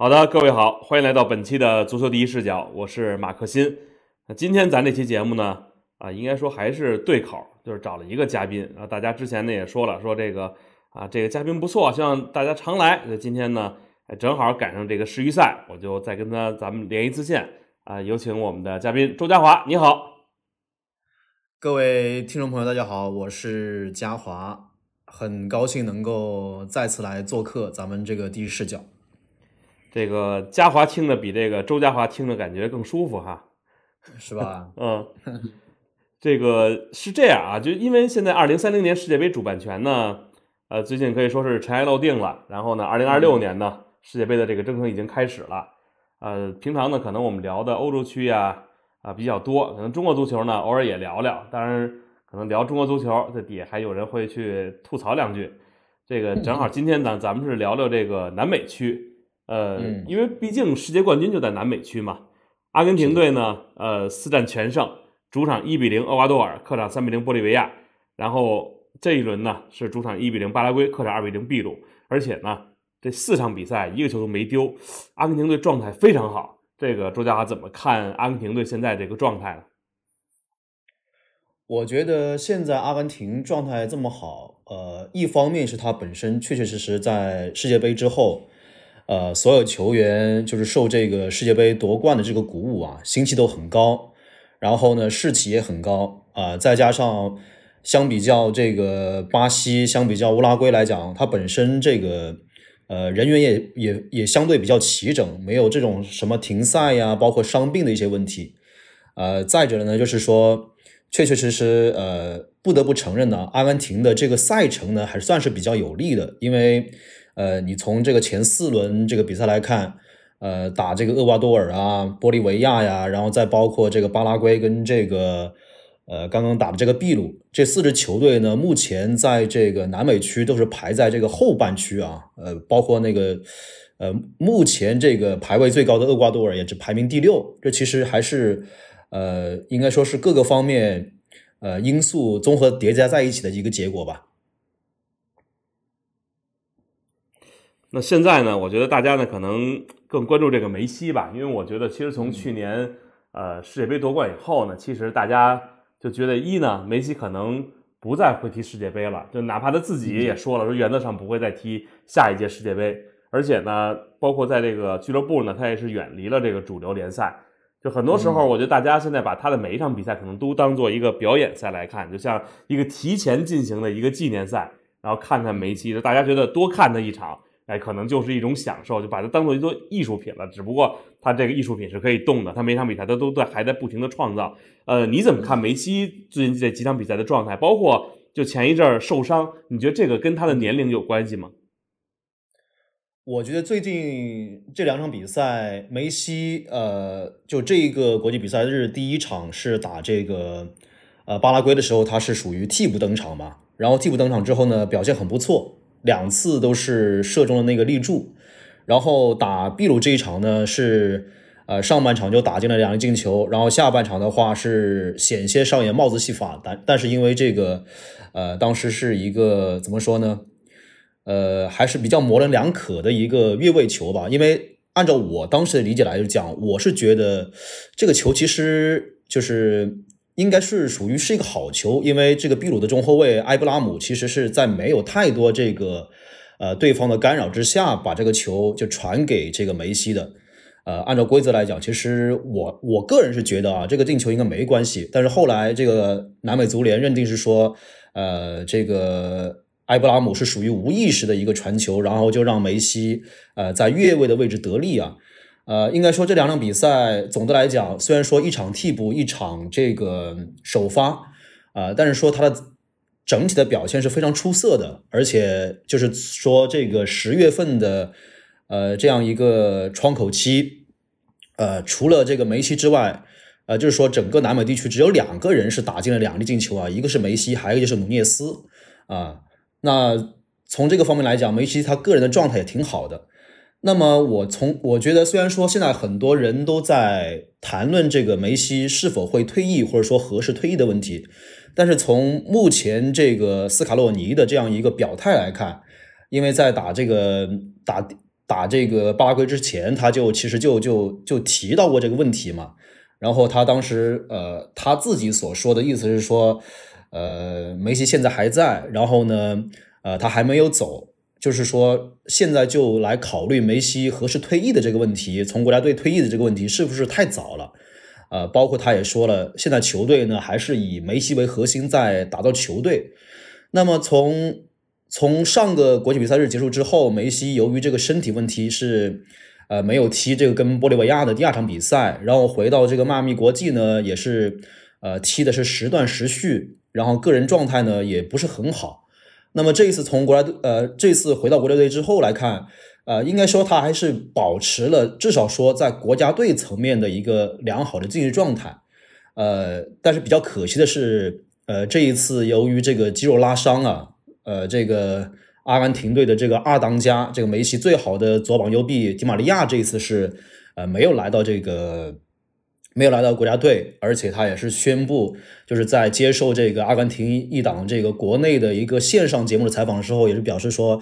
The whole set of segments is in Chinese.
好的，各位好，欢迎来到本期的足球第一视角，我是马克新。那今天咱这期节目呢，啊，应该说还是对口，就是找了一个嘉宾啊。大家之前呢也说了，说这个啊，这个嘉宾不错，希望大家常来。那今天呢，正好赶上这个世预赛，我就再跟他咱们连一次线啊。有请我们的嘉宾周家华，你好。各位听众朋友，大家好，我是嘉华，很高兴能够再次来做客咱们这个第一视角。这个嘉华听的比这个周嘉华听的感觉更舒服哈，是吧？嗯，这个是这样啊，就因为现在二零三零年世界杯主办权呢，呃，最近可以说是尘埃落定了。然后呢，二零二六年呢，世界杯的这个征程已经开始了。呃，平常呢，可能我们聊的欧洲区呀啊比较多，可能中国足球呢偶尔也聊聊。当然，可能聊中国足球，这底下还有人会去吐槽两句。这个正好 今天咱咱们是聊聊这个南美区。呃，因为毕竟世界冠军就在南美区嘛。阿根廷队呢，呃，四战全胜，主场一比零厄瓜多尔，客场三比零玻利维亚。然后这一轮呢是主场一比零巴拉圭，客场二比零秘鲁。而且呢，这四场比赛一个球都没丢，阿根廷队状态非常好。这个周家华怎么看阿根廷队现在这个状态呢？我觉得现在阿根廷状态这么好，呃，一方面是他本身确确实实在世界杯之后。呃，所有球员就是受这个世界杯夺冠的这个鼓舞啊，心气都很高，然后呢士气也很高啊。再加上相比较这个巴西，相比较乌拉圭来讲，它本身这个呃人员也也也相对比较齐整，没有这种什么停赛呀，包括伤病的一些问题。呃，再者呢，就是说确确实实呃不得不承认呢，阿根廷的这个赛程呢还算是比较有利的，因为。呃，你从这个前四轮这个比赛来看，呃，打这个厄瓜多尔啊、玻利维亚呀，然后再包括这个巴拉圭跟这个呃刚刚打的这个秘鲁，这四支球队呢，目前在这个南美区都是排在这个后半区啊，呃，包括那个呃目前这个排位最高的厄瓜多尔也是排名第六，这其实还是呃应该说是各个方面呃因素综合叠加在一起的一个结果吧。那现在呢？我觉得大家呢可能更关注这个梅西吧，因为我觉得其实从去年呃世界杯夺冠以后呢，其实大家就觉得一呢，梅西可能不再会踢世界杯了，就哪怕他自己也说了，说原则上不会再踢下一届世界杯，而且呢，包括在这个俱乐部呢，他也是远离了这个主流联赛。就很多时候，我觉得大家现在把他的每一场比赛可能都当做一个表演赛来看，就像一个提前进行的一个纪念赛，然后看看梅西，就大家觉得多看他一场。哎，可能就是一种享受，就把它当做一座艺术品了。只不过它这个艺术品是可以动的，它每场比赛它都在还在不停的创造。呃，你怎么看梅西最近这几场比赛的状态？包括就前一阵儿受伤，你觉得这个跟他的年龄有关系吗？我觉得最近这两场比赛，梅西呃，就这个国际比赛日第一场是打这个呃巴拉圭的时候，他是属于替补登场嘛。然后替补登场之后呢，表现很不错。两次都是射中了那个立柱，然后打秘鲁这一场呢是，呃上半场就打进了两个进球，然后下半场的话是险些上演帽子戏法，但但是因为这个，呃当时是一个怎么说呢，呃还是比较模棱两可的一个越位球吧，因为按照我当时的理解来讲，我是觉得这个球其实就是。应该是属于是一个好球，因为这个秘鲁的中后卫埃布拉姆其实是在没有太多这个呃对方的干扰之下，把这个球就传给这个梅西的。呃，按照规则来讲，其实我我个人是觉得啊，这个进球应该没关系。但是后来这个南美足联认定是说，呃，这个埃布拉姆是属于无意识的一个传球，然后就让梅西呃在越位的位置得利啊。呃，应该说这两场比赛，总的来讲，虽然说一场替补，一场这个首发，啊，但是说他的整体的表现是非常出色的，而且就是说这个十月份的，呃，这样一个窗口期，呃，除了这个梅西之外，呃，就是说整个南美地区只有两个人是打进了两粒进球啊，一个是梅西，还有一个就是努涅斯啊。那从这个方面来讲，梅西他个人的状态也挺好的。那么我从我觉得，虽然说现在很多人都在谈论这个梅西是否会退役，或者说何时退役的问题，但是从目前这个斯卡洛尼的这样一个表态来看，因为在打这个打打这个巴拉圭之前，他就其实就就就提到过这个问题嘛。然后他当时呃他自己所说的意思是说，呃梅西现在还在，然后呢呃他还没有走，就是说现在就来考虑梅西何时退役的这个问题，从国家队退役的这个问题是不是太早了？呃，包括他也说了，现在球队呢还是以梅西为核心在打造球队。那么从从上个国际比赛日结束之后，梅西由于这个身体问题是呃没有踢这个跟玻利维亚的第二场比赛，然后回到这个迈阿密国际呢也是呃踢的是时断时续，然后个人状态呢也不是很好。那么这一次从国家队呃这次回到国家队之后来看。呃，应该说他还是保持了至少说在国家队层面的一个良好的竞技状态。呃，但是比较可惜的是，呃，这一次由于这个肌肉拉伤啊，呃，这个阿根廷队的这个二当家，这个梅西最好的左膀右臂迪玛利亚这一次是呃没有来到这个没有来到国家队，而且他也是宣布就是在接受这个阿根廷一档这个国内的一个线上节目的采访的时候，也是表示说。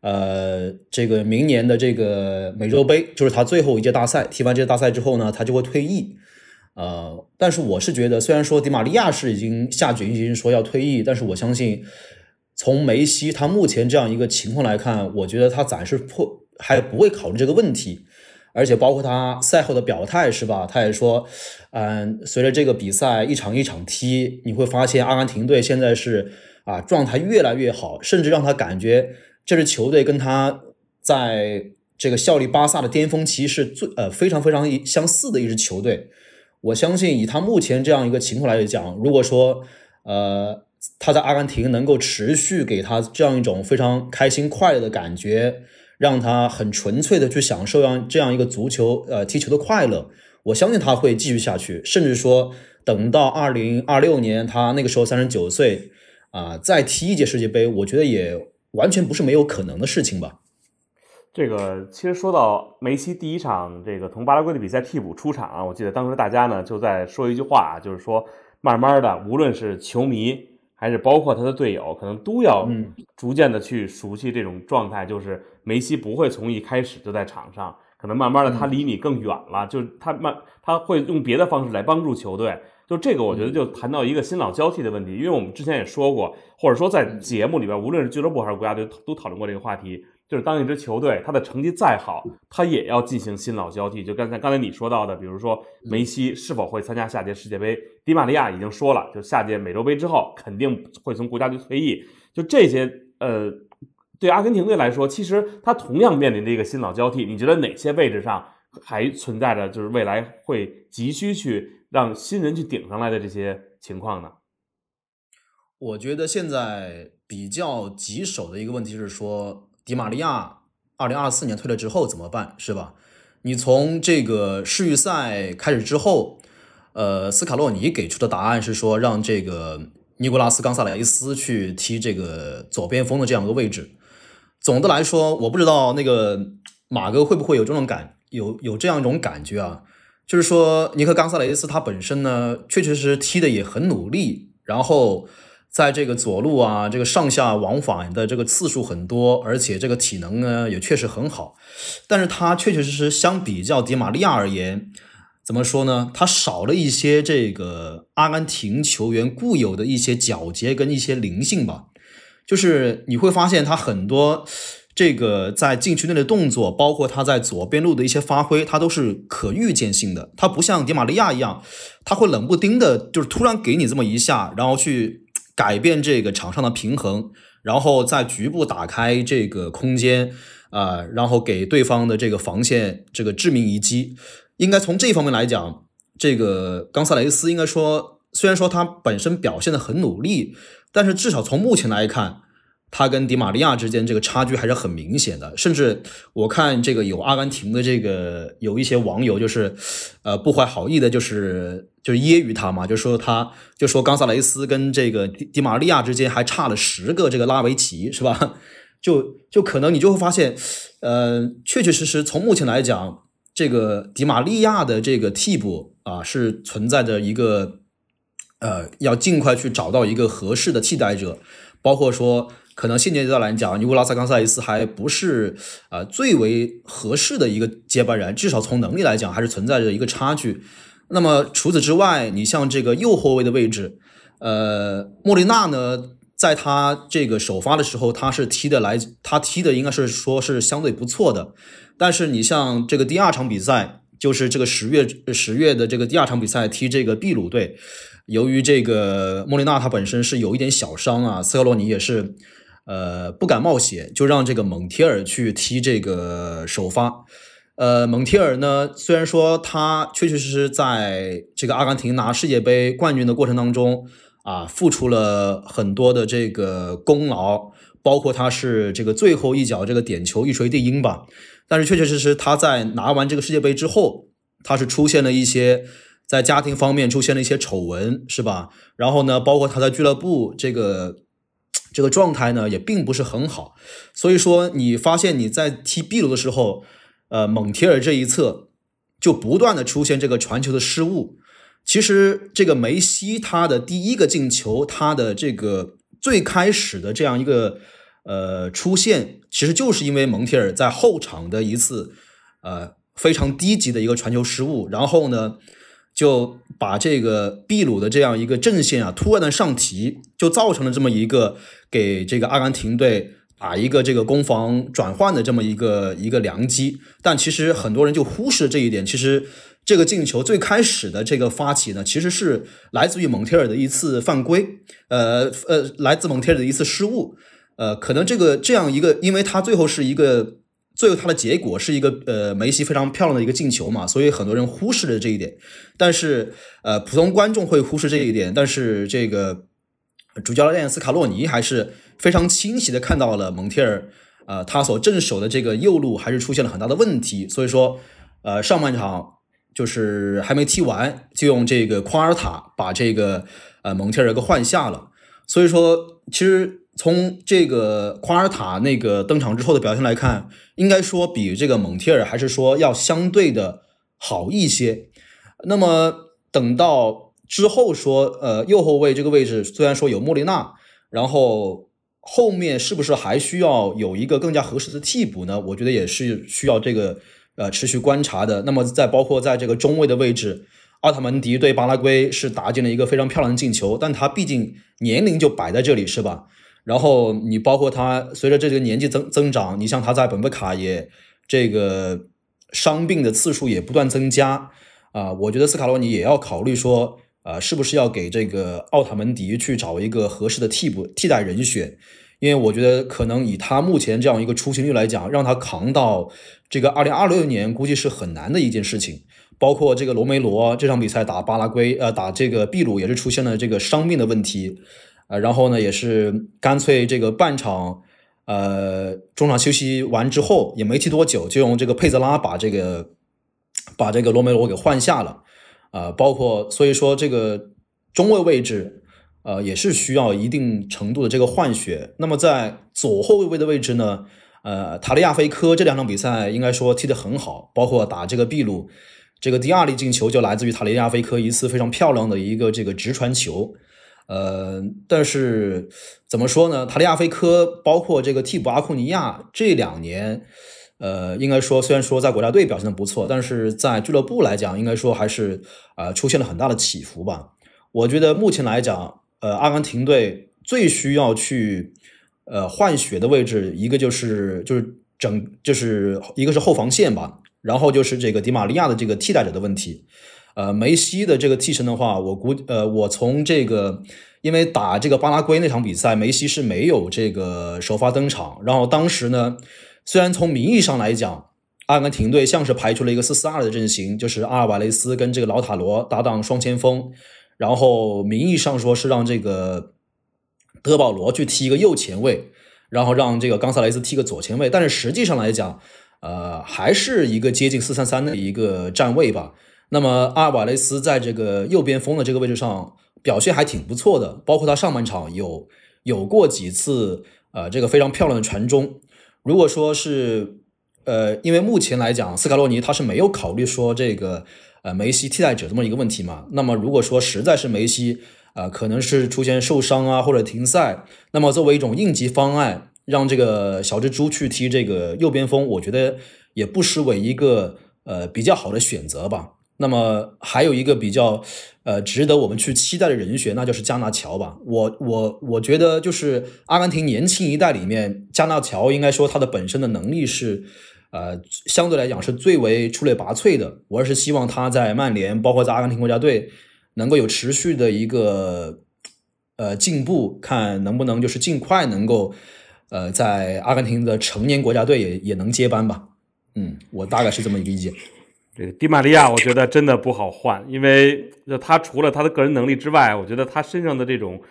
呃，这个明年的这个美洲杯就是他最后一届大赛，踢完这届大赛之后呢，他就会退役。呃，但是我是觉得，虽然说迪玛利亚是已经下决心说要退役，但是我相信，从梅西他目前这样一个情况来看，我觉得他暂时不还不会考虑这个问题。而且包括他赛后的表态是吧？他也说，嗯，随着这个比赛一场一场踢，你会发现阿根廷队现在是啊状态越来越好，甚至让他感觉。这支球队跟他在这个效力巴萨的巅峰期是最呃非常非常相似的一支球队。我相信以他目前这样一个情况来讲，如果说呃他在阿根廷能够持续给他这样一种非常开心快乐的感觉，让他很纯粹的去享受样这样一个足球呃踢球的快乐，我相信他会继续下去，甚至说等到二零二六年他那个时候三十九岁啊再踢一届世界杯，我觉得也。完全不是没有可能的事情吧？这个其实说到梅西第一场这个同巴拉圭的比赛替补出场啊，我记得当时大家呢就在说一句话，就是说慢慢的，无论是球迷还是包括他的队友，可能都要逐渐的去熟悉这种状态，就是梅西不会从一开始就在场上，可能慢慢的他离你更远了，就是他慢他会用别的方式来帮助球队。就这个，我觉得就谈到一个新老交替的问题，因为我们之前也说过，或者说在节目里边，无论是俱乐部还是国家队，都讨论过这个话题。就是当一支球队他的成绩再好，他也要进行新老交替。就刚才刚才你说到的，比如说梅西是否会参加下届世界杯，迪玛利亚已经说了，就下届美洲杯之后肯定会从国家队退役。就这些，呃，对阿根廷队来说，其实他同样面临着一个新老交替。你觉得哪些位置上还存在着就是未来会急需去？让新人去顶上来的这些情况呢？我觉得现在比较棘手的一个问题是说，迪玛利亚二零二四年退了之后怎么办，是吧？你从这个世预赛开始之后，呃，斯卡洛尼给出的答案是说，让这个尼古拉斯冈萨雷斯去踢这个左边锋的这样一个位置。总的来说，我不知道那个马哥会不会有这种感，有有这样一种感觉啊？就是说，尼克冈萨雷斯他本身呢，确确实实踢的也很努力，然后在这个左路啊，这个上下往返的这个次数很多，而且这个体能呢也确实很好。但是他确确实实相比较迪玛利亚而言，怎么说呢？他少了一些这个阿根廷球员固有的一些皎洁跟一些灵性吧。就是你会发现他很多。这个在禁区内的动作，包括他在左边路的一些发挥，他都是可预见性的。他不像迪玛利亚一样，他会冷不丁的，就是突然给你这么一下，然后去改变这个场上的平衡，然后在局部打开这个空间，啊，然后给对方的这个防线这个致命一击。应该从这方面来讲，这个冈萨雷斯应该说，虽然说他本身表现的很努力，但是至少从目前来看。他跟迪玛利亚之间这个差距还是很明显的，甚至我看这个有阿根廷的这个有一些网友就是，呃，不怀好意的，就是就是揶揄他嘛，就说他就说冈萨雷斯跟这个迪迪玛利亚之间还差了十个这个拉维奇是吧？就就可能你就会发现，呃，确确实实从目前来讲，这个迪玛利亚的这个替补啊是存在着一个，呃，要尽快去找到一个合适的替代者，包括说。可能现阶段来讲，尼古拉斯·冈萨雷斯还不是呃最为合适的一个接班人，至少从能力来讲还是存在着一个差距。那么除此之外，你像这个右后卫的位置，呃，莫利纳呢，在他这个首发的时候，他是踢的来，他踢的应该是说是相对不错的。但是你像这个第二场比赛，就是这个十月十月的这个第二场比赛踢这个秘鲁队，由于这个莫利纳他本身是有一点小伤啊，斯科罗尼也是。呃，不敢冒险，就让这个蒙提尔去踢这个首发。呃，蒙提尔呢，虽然说他确确实实在这个阿根廷拿世界杯冠军的过程当中啊，付出了很多的这个功劳，包括他是这个最后一脚这个点球一锤定音吧。但是确确实实他在拿完这个世界杯之后，他是出现了一些在家庭方面出现了一些丑闻，是吧？然后呢，包括他在俱乐部这个。这个状态呢也并不是很好，所以说你发现你在踢秘鲁的时候，呃，蒙提尔这一侧就不断的出现这个传球的失误。其实这个梅西他的第一个进球，他的这个最开始的这样一个呃出现，其实就是因为蒙提尔在后场的一次呃非常低级的一个传球失误，然后呢。就把这个秘鲁的这样一个阵线啊，突然的上提，就造成了这么一个给这个阿根廷队打一个这个攻防转换的这么一个一个良机。但其实很多人就忽视了这一点。其实这个进球最开始的这个发起呢，其实是来自于蒙特尔的一次犯规，呃呃，来自蒙特尔的一次失误。呃，可能这个这样一个，因为他最后是一个。最后，他的结果是一个呃梅西非常漂亮的一个进球嘛，所以很多人忽视了这一点。但是呃，普通观众会忽视这一点，但是这个主教练斯卡洛尼还是非常清晰的看到了蒙特尔呃他所镇守的这个右路还是出现了很大的问题。所以说呃上半场就是还没踢完，就用这个夸尔塔把这个呃蒙特尔给换下了。所以说其实。从这个夸尔塔那个登场之后的表现来看，应该说比这个蒙提尔还是说要相对的好一些。那么等到之后说，呃，右后卫这个位置虽然说有莫利纳，然后后面是不是还需要有一个更加合适的替补呢？我觉得也是需要这个呃持续观察的。那么在包括在这个中卫的位置，奥塔门迪对巴拉圭是打进了一个非常漂亮的进球，但他毕竟年龄就摆在这里，是吧？然后你包括他随着这个年纪增增长，你像他在本菲卡也这个伤病的次数也不断增加啊，我觉得斯卡罗尼也要考虑说，呃，是不是要给这个奥塔门迪去找一个合适的替补替代人选？因为我觉得可能以他目前这样一个出勤率来讲，让他扛到这个二零二六年估计是很难的一件事情。包括这个罗梅罗这场比赛打巴拉圭，呃，打这个秘鲁也是出现了这个伤病的问题。呃，然后呢，也是干脆这个半场，呃，中场休息完之后也没踢多久，就用这个佩泽拉把这个把这个罗梅罗给换下了，啊，包括所以说这个中卫位置，呃，也是需要一定程度的这个换血。那么在左后卫位的位置呢，呃，塔利亚菲科这两场比赛应该说踢得很好，包括打这个秘鲁，这个第二粒进球就来自于塔利亚菲科一次非常漂亮的一个这个直传球。呃，但是怎么说呢？塔利亚菲科包括这个替补阿库尼亚这两年，呃，应该说虽然说在国家队表现的不错，但是在俱乐部来讲，应该说还是啊出现了很大的起伏吧。我觉得目前来讲，呃，阿根廷队最需要去呃换血的位置，一个就是就是整就是一个是后防线吧，然后就是这个迪玛利亚的这个替代者的问题。呃，梅西的这个替身的话，我估呃，我从这个，因为打这个巴拉圭那场比赛，梅西是没有这个首发登场。然后当时呢，虽然从名义上来讲，阿根廷队像是排出了一个四四二的阵型，就是阿尔瓦雷斯跟这个劳塔罗搭档双前锋，然后名义上说是让这个德保罗去踢一个右前卫，然后让这个冈萨雷斯踢个左前卫，但是实际上来讲，呃，还是一个接近四三三的一个站位吧。那么阿尔瓦雷斯在这个右边锋的这个位置上表现还挺不错的，包括他上半场有有过几次呃这个非常漂亮的传中。如果说是呃，因为目前来讲斯卡洛尼他是没有考虑说这个呃梅西替代者这么一个问题嘛。那么如果说实在是梅西啊，可能是出现受伤啊或者停赛。那么作为一种应急方案，让这个小蜘蛛去踢这个右边锋，我觉得也不失为一个呃比较好的选择吧。那么还有一个比较，呃，值得我们去期待的人选，那就是加纳乔吧。我我我觉得就是阿根廷年轻一代里面，加纳乔应该说他的本身的能力是，呃，相对来讲是最为出类拔萃的。我是希望他在曼联，包括在阿根廷国家队，能够有持续的一个，呃，进步，看能不能就是尽快能够，呃，在阿根廷的成年国家队也也能接班吧。嗯，我大概是这么一个意见。这个迪玛利亚，我觉得真的不好换，因为他除了他的个人能力之外，我觉得他身上的这种，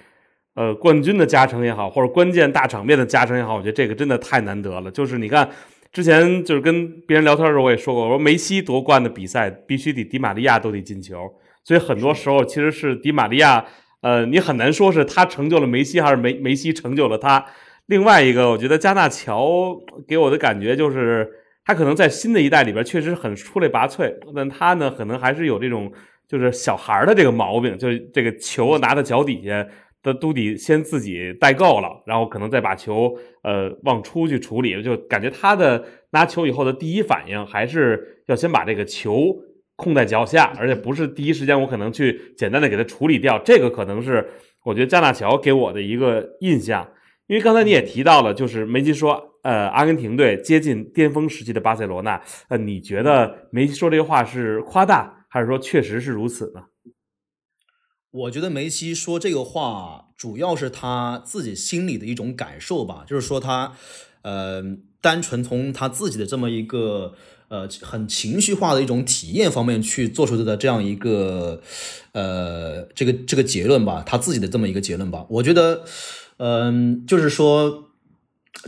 呃，冠军的加成也好，或者关键大场面的加成也好，我觉得这个真的太难得了。就是你看，之前就是跟别人聊天的时候，我也说过，我说梅西夺冠的比赛必须得迪玛利亚都得进球，所以很多时候其实是迪玛利亚，呃，你很难说是他成就了梅西，还是梅梅西成就了他。另外一个，我觉得加纳乔给我的感觉就是。他可能在新的一代里边确实很出类拔萃，但他呢可能还是有这种就是小孩的这个毛病，就是这个球拿到脚底下的都得先自己带够了，然后可能再把球呃往出去处理，就感觉他的拿球以后的第一反应还是要先把这个球控在脚下，而且不是第一时间我可能去简单的给他处理掉，这个可能是我觉得加纳乔给我的一个印象。因为刚才你也提到了，就是梅西说，呃，阿根廷队接近巅峰时期的巴塞罗那，呃，你觉得梅西说这个话是夸大，还是说确实是如此呢？我觉得梅西说这个话，主要是他自己心里的一种感受吧，就是说他，呃，单纯从他自己的这么一个，呃，很情绪化的一种体验方面去做出的这样一个，呃，这个这个结论吧，他自己的这么一个结论吧，我觉得。嗯，就是说，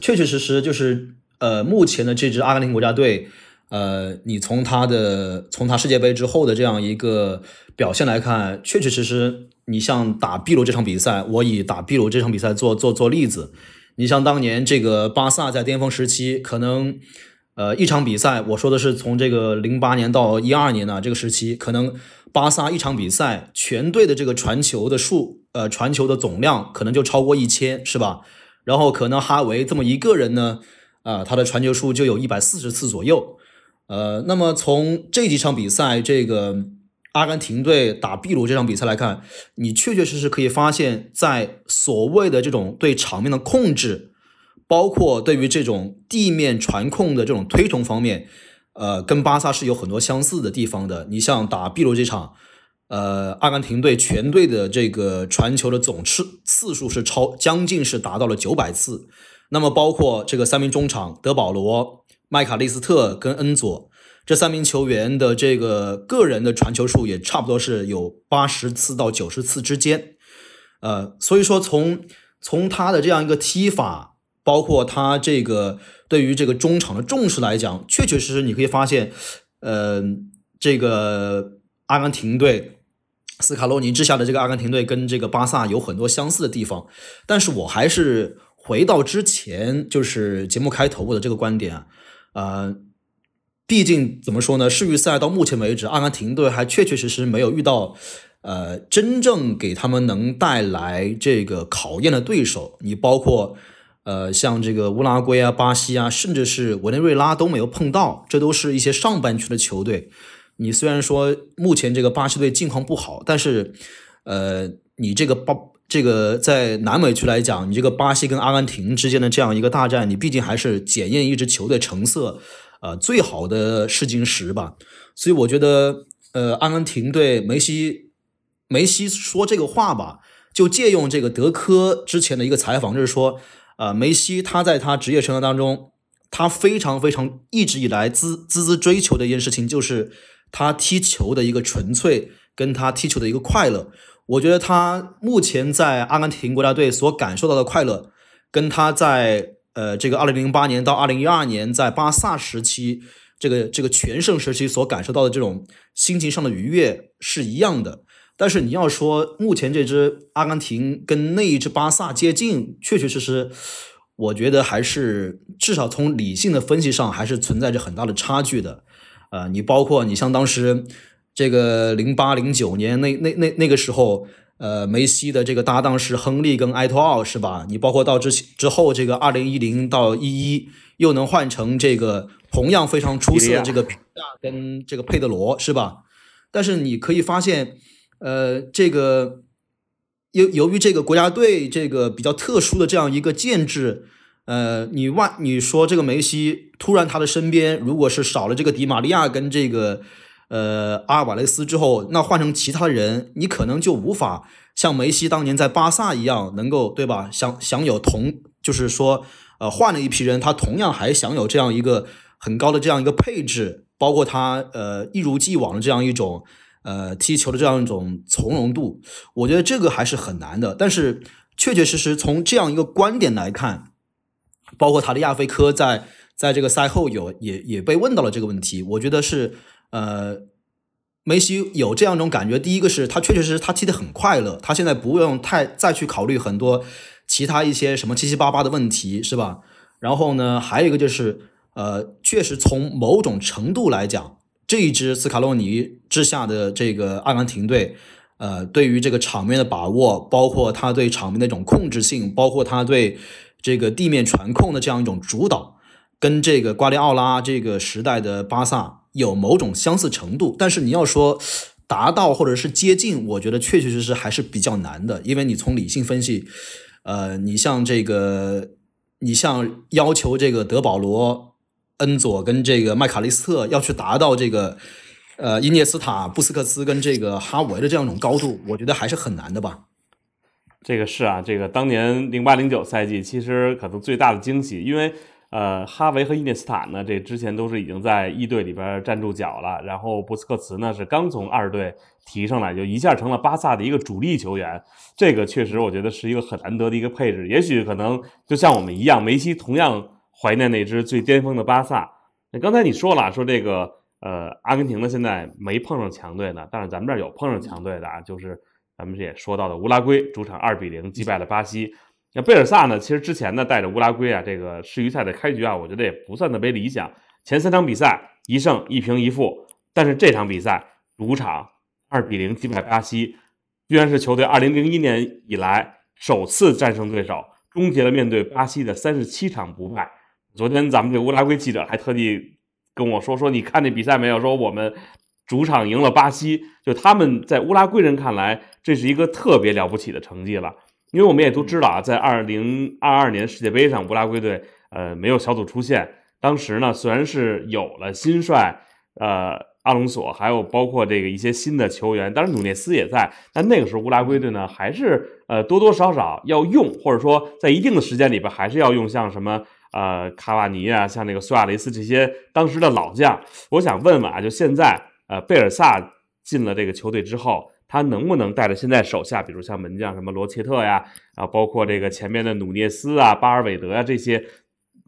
确确实实就是，呃，目前的这支阿根廷国家队，呃，你从他的从他世界杯之后的这样一个表现来看，确确实实，你像打秘鲁这场比赛，我以打秘鲁这场比赛做做做例子，你像当年这个巴萨在巅峰时期，可能，呃，一场比赛，我说的是从这个零八年到一二年呢这个时期，可能。巴萨一场比赛，全队的这个传球的数，呃，传球的总量可能就超过一千，是吧？然后可能哈维这么一个人呢，啊，他的传球数就有一百四十次左右。呃，那么从这几场比赛，这个阿根廷队打秘鲁这场比赛来看，你确确实实可以发现，在所谓的这种对场面的控制，包括对于这种地面传控的这种推崇方面。呃，跟巴萨是有很多相似的地方的。你像打秘鲁这场，呃，阿根廷队全队的这个传球的总次次数是超将近是达到了九百次。那么包括这个三名中场德保罗、麦卡利斯特跟恩佐这三名球员的这个个人的传球数也差不多是有八十次到九十次之间。呃，所以说从从他的这样一个踢法。包括他这个对于这个中场的重视来讲，确确实实你可以发现，呃，这个阿根廷队斯卡洛尼之下的这个阿根廷队跟这个巴萨有很多相似的地方。但是我还是回到之前就是节目开头我的这个观点啊，呃，毕竟怎么说呢？世预赛到目前为止，阿根廷队还确确实实没有遇到呃真正给他们能带来这个考验的对手。你包括。呃，像这个乌拉圭啊、巴西啊，甚至是委内瑞拉都没有碰到，这都是一些上半区的球队。你虽然说目前这个巴西队境况不好，但是，呃，你这个巴这个在南美区来讲，你这个巴西跟阿根廷之间的这样一个大战，你毕竟还是检验一支球队成色，呃，最好的试金石吧。所以我觉得，呃，阿根廷队梅西梅西说这个话吧，就借用这个德科之前的一个采访，就是说。呃，梅西他在他职业生涯当中，他非常非常一直以来孜孜孜追求的一件事情，就是他踢球的一个纯粹，跟他踢球的一个快乐。我觉得他目前在阿根廷国家队所感受到的快乐，跟他在呃这个二零零八年到二零一二年在巴萨时期这个这个全盛时期所感受到的这种心情上的愉悦是一样的。但是你要说目前这支阿根廷跟那一支巴萨接近，确确实实，我觉得还是至少从理性的分析上还是存在着很大的差距的。呃，你包括你像当时这个零八零九年那那那那个时候，呃，梅西的这个搭档是亨利跟埃托奥，是吧？你包括到之之后这个二零一零到一一，又能换成这个同样非常出色的这个皮亚跟这个佩德罗，是吧？但是你可以发现，呃，这个由由于这个国家队这个比较特殊的这样一个建制，呃，你万你说这个梅西突然他的身边如果是少了这个迪玛利亚跟这个。呃，阿尔瓦雷斯之后，那换成其他人，你可能就无法像梅西当年在巴萨一样，能够对吧？享享有同，就是说，呃，换了一批人，他同样还享有这样一个很高的这样一个配置，包括他呃一如既往的这样一种呃踢球的这样一种从容度。我觉得这个还是很难的。但是确确实实从这样一个观点来看，包括塔利亚菲科在在这个赛后有也也被问到了这个问题，我觉得是。呃，梅西有这样一种感觉，第一个是他确确实实他踢得很快乐，他现在不用太再去考虑很多其他一些什么七七八八的问题，是吧？然后呢，还有一个就是，呃，确实从某种程度来讲，这一支斯卡洛尼之下的这个阿根廷队，呃，对于这个场面的把握，包括他对场面的一种控制性，包括他对这个地面传控的这样一种主导，跟这个瓜迪奥拉这个时代的巴萨。有某种相似程度，但是你要说达到或者是接近，我觉得确确实实还是比较难的。因为你从理性分析，呃，你像这个，你像要求这个德保罗、恩佐跟这个麦卡利斯特要去达到这个，呃，伊涅斯塔、布斯克斯跟这个哈维的这样一种高度，我觉得还是很难的吧。这个是啊，这个当年零八零九赛季其实可能最大的惊喜，因为。呃，哈维和伊涅斯塔呢，这之前都是已经在一队里边站住脚了。然后布斯克茨呢，是刚从二队提上来，就一下成了巴萨的一个主力球员。这个确实，我觉得是一个很难得的一个配置。也许可能就像我们一样，梅西同样怀念那支最巅峰的巴萨。那刚才你说了，说这个呃，阿根廷呢现在没碰上强队呢，但是咱们这儿有碰上强队的啊，就是咱们也说到的乌拉圭主场二比零击败了巴西。那贝尔萨呢？其实之前呢带着乌拉圭啊，这个世预赛的开局啊，我觉得也不算特别理想。前三场比赛一胜一平一负，但是这场比赛主场二比零击败巴西，居然是球队二零零一年以来首次战胜对手，终结了面对巴西的三十七场不败。昨天咱们这乌拉圭记者还特地跟我说说，你看那比赛没有？说我们主场赢了巴西，就他们在乌拉圭人看来，这是一个特别了不起的成绩了。因为我们也都知道啊，在二零二二年世界杯上，乌拉圭队呃没有小组出线。当时呢，虽然是有了新帅呃阿隆索，还有包括这个一些新的球员，当然努涅斯也在，但那个时候乌拉圭队呢还是呃多多少少要用，或者说在一定的时间里边还是要用像什么呃卡瓦尼啊，像那个苏亚雷斯这些当时的老将。我想问问啊，就现在呃贝尔萨进了这个球队之后。他能不能带着现在手下，比如像门将什么罗切特呀，啊，包括这个前面的努涅斯啊、巴尔韦德啊这些，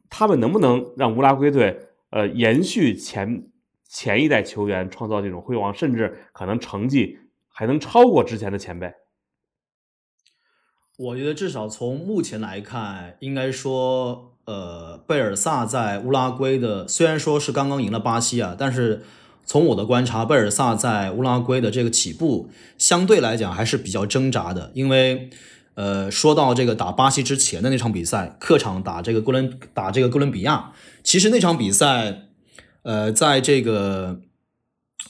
他们能不能让乌拉圭队呃延续前前一代球员创造这种辉煌，甚至可能成绩还能超过之前的前辈？我觉得至少从目前来看，应该说，呃，贝尔萨在乌拉圭的虽然说是刚刚赢了巴西啊，但是。从我的观察，贝尔萨在乌拉圭的这个起步相对来讲还是比较挣扎的，因为，呃，说到这个打巴西之前的那场比赛，客场打这个哥伦打这个哥伦比亚，其实那场比赛，呃，在这个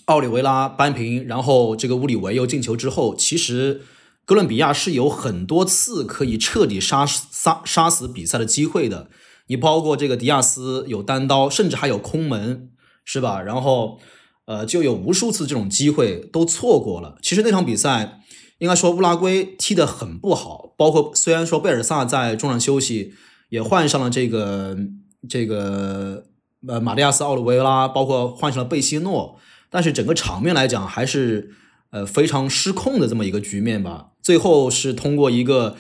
奥里维拉扳平，然后这个乌里维又进球之后，其实哥伦比亚是有很多次可以彻底杀杀杀死比赛的机会的，你包括这个迪亚斯有单刀，甚至还有空门，是吧？然后。呃，就有无数次这种机会都错过了。其实那场比赛，应该说乌拉圭踢得很不好。包括虽然说贝尔萨在中场休息也换上了这个这个呃马蒂亚斯奥利维拉，包括换上了贝西诺，但是整个场面来讲还是呃非常失控的这么一个局面吧。最后是通过一个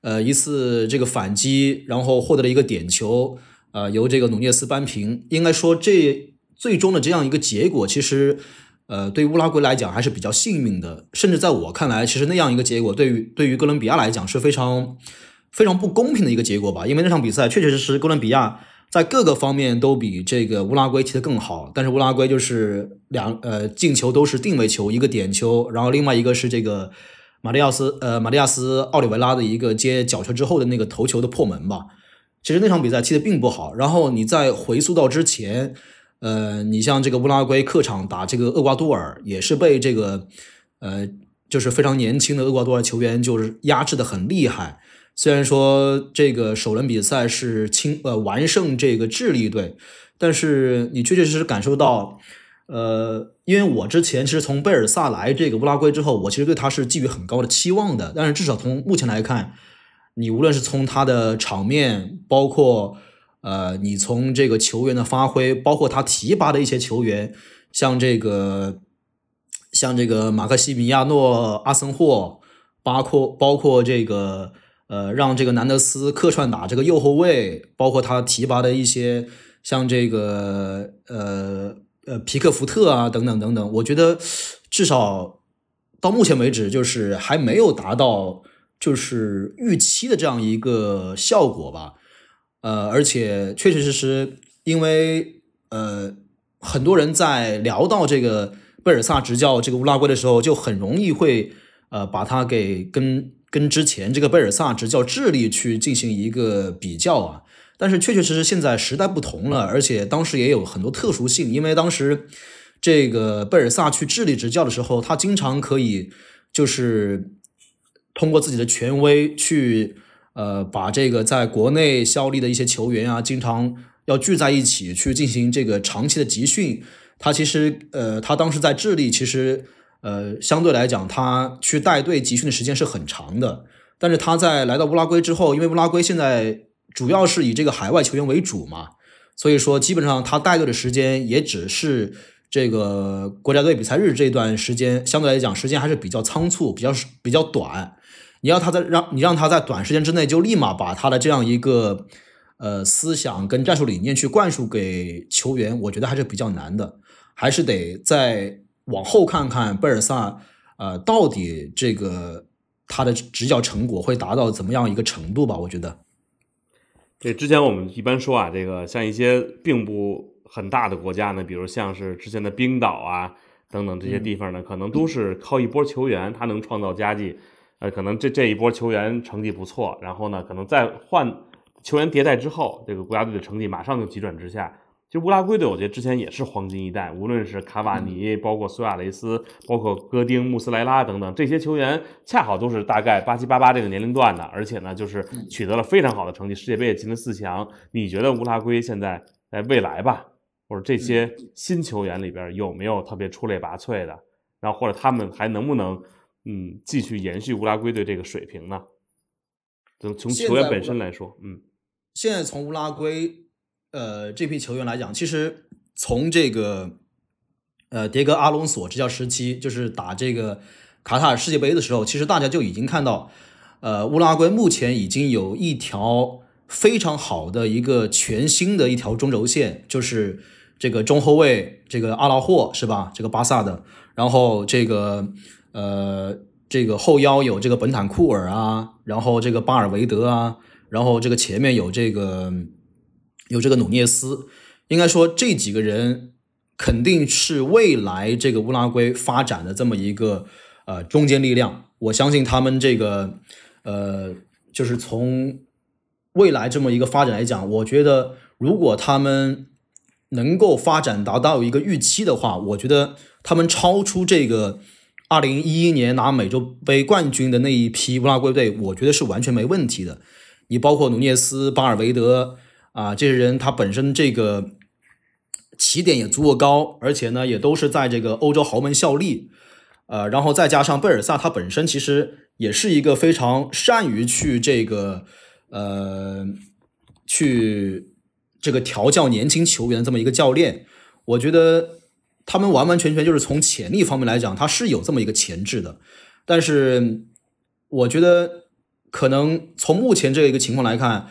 呃一次这个反击，然后获得了一个点球，呃由这个努涅斯扳平。应该说这。最终的这样一个结果，其实，呃，对乌拉圭来讲还是比较幸运的。甚至在我看来，其实那样一个结果，对于对于哥伦比亚来讲是非常非常不公平的一个结果吧。因为那场比赛确确实实，哥伦比亚在各个方面都比这个乌拉圭踢得更好。但是乌拉圭就是两呃进球都是定位球，一个点球，然后另外一个是这个马蒂亚斯呃马蒂亚斯奥利维拉的一个接角球之后的那个头球的破门吧。其实那场比赛踢得并不好。然后你再回溯到之前，呃，你像这个乌拉圭客场打这个厄瓜多尔，也是被这个呃就是非常年轻的厄瓜多尔球员就是压制的很厉害。虽然说这个首轮比赛是轻呃完胜这个智利队，但是你确确实实感受到，呃，因为我之前其实从贝尔萨来这个乌拉圭之后，我其实对他是寄予很高的期望的。但是至少从目前来看，你无论是从他的场面，包括呃，你从这个球员的发挥，包括他提拔的一些球员，像这个像这个马克西米亚诺阿森霍，包括包括这个。呃，让这个南德斯客串打这个右后卫，包括他提拔的一些像这个呃呃皮克福特啊等等等等，我觉得至少到目前为止，就是还没有达到就是预期的这样一个效果吧。呃，而且确确实实，因为呃很多人在聊到这个贝尔萨执教这个乌拉圭的时候，就很容易会呃把他给跟。跟之前这个贝尔萨执教智利去进行一个比较啊，但是确确实实现在时代不同了，而且当时也有很多特殊性，因为当时这个贝尔萨去智利执教的时候，他经常可以就是通过自己的权威去呃把这个在国内效力的一些球员啊，经常要聚在一起去进行这个长期的集训。他其实呃他当时在智利其实。呃，相对来讲，他去带队集训的时间是很长的。但是他在来到乌拉圭之后，因为乌拉圭现在主要是以这个海外球员为主嘛，所以说基本上他带队的时间也只是这个国家队比赛日这段时间，相对来讲时间还是比较仓促，比较比较短。你要他在让你让他在短时间之内就立马把他的这样一个呃思想跟战术理念去灌输给球员，我觉得还是比较难的，还是得再。往后看看贝尔萨，呃，到底这个他的执教成果会达到怎么样一个程度吧？我觉得，这之前我们一般说啊，这个像一些并不很大的国家呢，比如像是之前的冰岛啊等等这些地方呢，可能都是靠一波球员他能创造佳绩，呃，可能这这一波球员成绩不错，然后呢，可能在换球员迭代之后，这个国家队的成绩马上就急转直下。其实乌拉圭队，我觉得之前也是黄金一代，无论是卡瓦尼，包括苏亚雷斯，包括戈丁、穆斯莱拉等等这些球员，恰好都是大概八七八八这个年龄段的，而且呢，就是取得了非常好的成绩，世界杯也进了四强。你觉得乌拉圭现在在未来吧，或者这些新球员里边有没有特别出类拔萃的？然后或者他们还能不能嗯继续延续乌拉圭队这个水平呢？从从球员本身来说，嗯，现在从乌拉圭。呃，这批球员来讲，其实从这个呃迭戈阿隆索执教时期，就是打这个卡塔尔世界杯的时候，其实大家就已经看到，呃，乌拉圭目前已经有一条非常好的一个全新的一条中轴线，就是这个中后卫这个阿拉霍是吧？这个巴萨的，然后这个呃这个后腰有这个本坦库尔啊，然后这个巴尔维德啊，然后这个前面有这个。有这个努涅斯，应该说这几个人肯定是未来这个乌拉圭发展的这么一个呃中坚力量。我相信他们这个呃，就是从未来这么一个发展来讲，我觉得如果他们能够发展达到一个预期的话，我觉得他们超出这个二零一一年拿美洲杯冠军的那一批乌拉圭队，我觉得是完全没问题的。你包括努涅斯、巴尔维德。啊，这些人他本身这个起点也足够高，而且呢，也都是在这个欧洲豪门效力，呃，然后再加上贝尔萨他本身其实也是一个非常善于去这个呃去这个调教年轻球员这么一个教练，我觉得他们完完全全就是从潜力方面来讲，他是有这么一个潜质的，但是我觉得可能从目前这一个情况来看。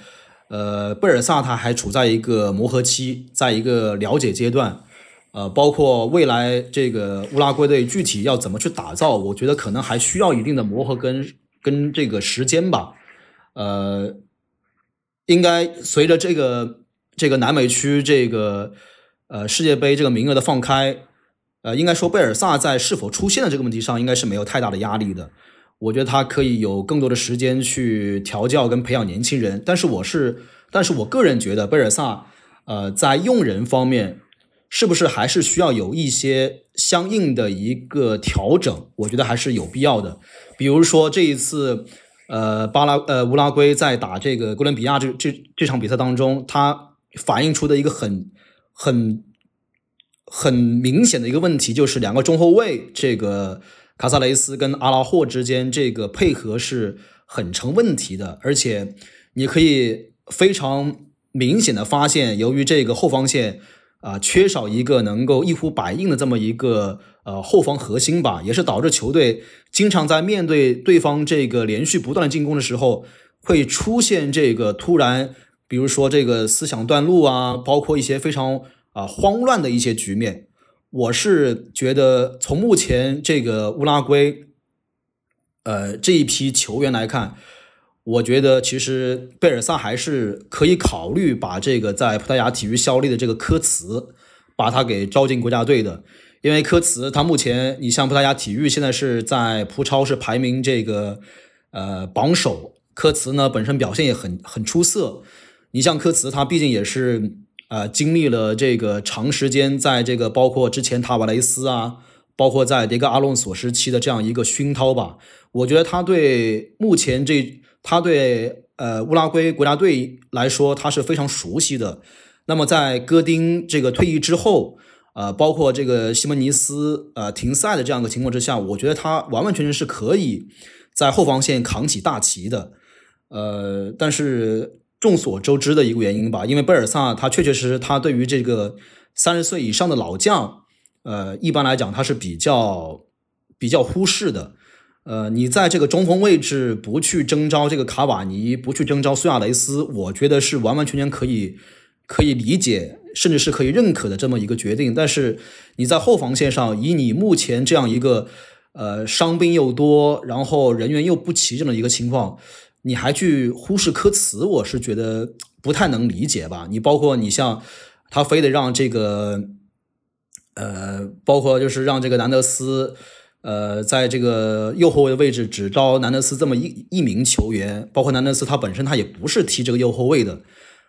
呃，贝尔萨他还处在一个磨合期，在一个了解阶段，呃，包括未来这个乌拉圭队具体要怎么去打造，我觉得可能还需要一定的磨合跟跟这个时间吧。呃，应该随着这个这个南美区这个呃世界杯这个名额的放开，呃，应该说贝尔萨在是否出现的这个问题上，应该是没有太大的压力的。我觉得他可以有更多的时间去调教跟培养年轻人。但是我是，但是我个人觉得贝尔萨，呃，在用人方面，是不是还是需要有一些相应的一个调整？我觉得还是有必要的。比如说这一次，呃，巴拉呃乌拉圭在打这个哥伦比亚这这这场比赛当中，他反映出的一个很很。很明显的一个问题就是两个中后卫，这个卡萨雷斯跟阿拉霍之间这个配合是很成问题的，而且你可以非常明显的发现，由于这个后防线啊缺少一个能够一呼百应的这么一个呃后防核心吧，也是导致球队经常在面对对方这个连续不断的进攻的时候，会出现这个突然，比如说这个思想断路啊，包括一些非常。啊，慌乱的一些局面，我是觉得从目前这个乌拉圭，呃这一批球员来看，我觉得其实贝尔萨还是可以考虑把这个在葡萄牙体育效力的这个科茨，把他给招进国家队的，因为科茨他目前，你像葡萄牙体育现在是在葡超是排名这个呃榜首，科茨呢本身表现也很很出色，你像科茨他毕竟也是。呃，经历了这个长时间，在这个包括之前塔瓦雷斯啊，包括在迭戈阿隆索时期的这样一个熏陶吧，我觉得他对目前这他对呃乌拉圭国家队来说，他是非常熟悉的。那么在戈丁这个退役之后，呃，包括这个西门尼斯呃停赛的这样一个情况之下，我觉得他完完全全是可以在后防线扛起大旗的。呃，但是。众所周知的一个原因吧，因为贝尔萨他确确实实他对于这个三十岁以上的老将，呃，一般来讲他是比较比较忽视的。呃，你在这个中锋位置不去征召这个卡瓦尼，不去征召苏亚雷斯，我觉得是完完全全可以可以理解，甚至是可以认可的这么一个决定。但是你在后防线上，以你目前这样一个呃伤兵又多，然后人员又不齐这么一个情况。你还去忽视科茨，我是觉得不太能理解吧？你包括你像他非得让这个，呃，包括就是让这个南德斯，呃，在这个右后卫的位置只招南德斯这么一一名球员，包括南德斯他本身他也不是踢这个右后卫的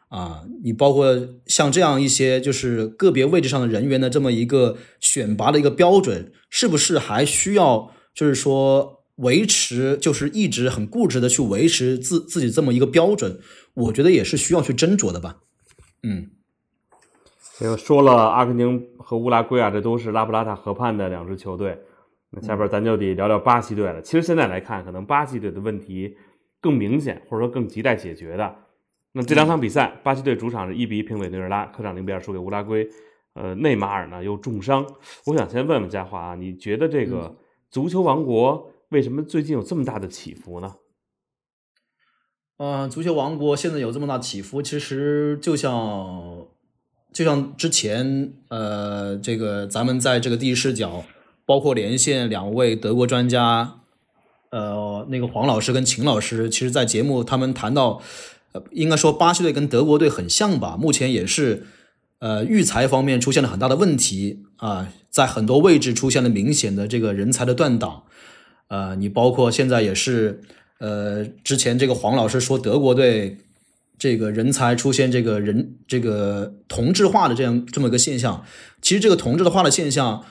啊。你包括像这样一些就是个别位置上的人员的这么一个选拔的一个标准，是不是还需要就是说？维持就是一直很固执的去维持自自己这么一个标准，我觉得也是需要去斟酌的吧。嗯，这个说了阿根廷和乌拉圭啊，这都是拉布拉塔河畔的两支球队。那下边咱就得聊聊巴西队了。其实现在来看，可能巴西队的问题更明显，或者说更亟待解决的。那这两场比赛，巴西队主场是一比一平委内瑞拉，客场零比二输给乌拉圭。呃，内马尔呢又重伤。我想先问问嘉华啊，你觉得这个足球王国？为什么最近有这么大的起伏呢？嗯，足球王国现在有这么大起伏，其实就像就像之前呃，这个咱们在这个第一视角，包括连线两位德国专家，呃，那个黄老师跟秦老师，其实，在节目他们谈到，呃，应该说巴西队跟德国队很像吧，目前也是呃育才方面出现了很大的问题啊，在很多位置出现了明显的这个人才的断档。呃，你包括现在也是，呃，之前这个黄老师说德国队这个人才出现这个人这个同质化的这样这么一个现象，其实这个同质化的现象，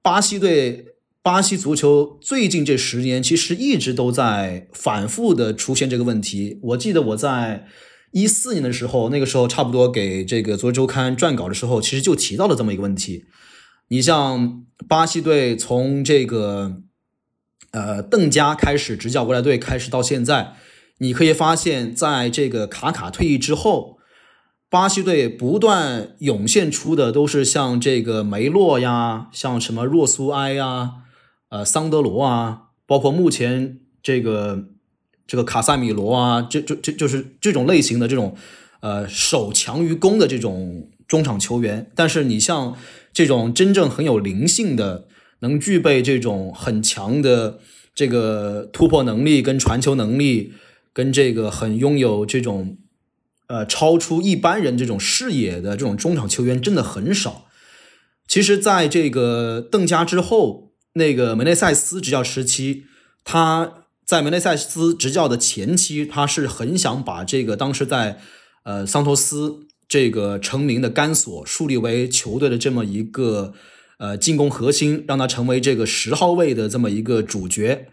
巴西队巴西足球最近这十年其实一直都在反复的出现这个问题。我记得我在一四年的时候，那个时候差不多给这个足球周刊撰稿的时候，其实就提到了这么一个问题。你像巴西队从这个。呃，邓加开始执教国家队，开始到现在，你可以发现，在这个卡卡退役之后，巴西队不断涌现出的都是像这个梅洛呀，像什么若苏埃呀，呃，桑德罗啊，包括目前这个这个卡萨米罗啊，这这这就是这种类型的这种呃守强于攻的这种中场球员。但是你像这种真正很有灵性的。能具备这种很强的这个突破能力、跟传球能力，跟这个很拥有这种呃超出一般人这种视野的这种中场球员真的很少。其实，在这个邓加之后，那个梅内塞斯执教时期，他在梅内塞斯执教的前期，他是很想把这个当时在呃桑托斯这个成名的甘索树立为球队的这么一个呃进攻核心，让他成为这个十号位的这么一个主角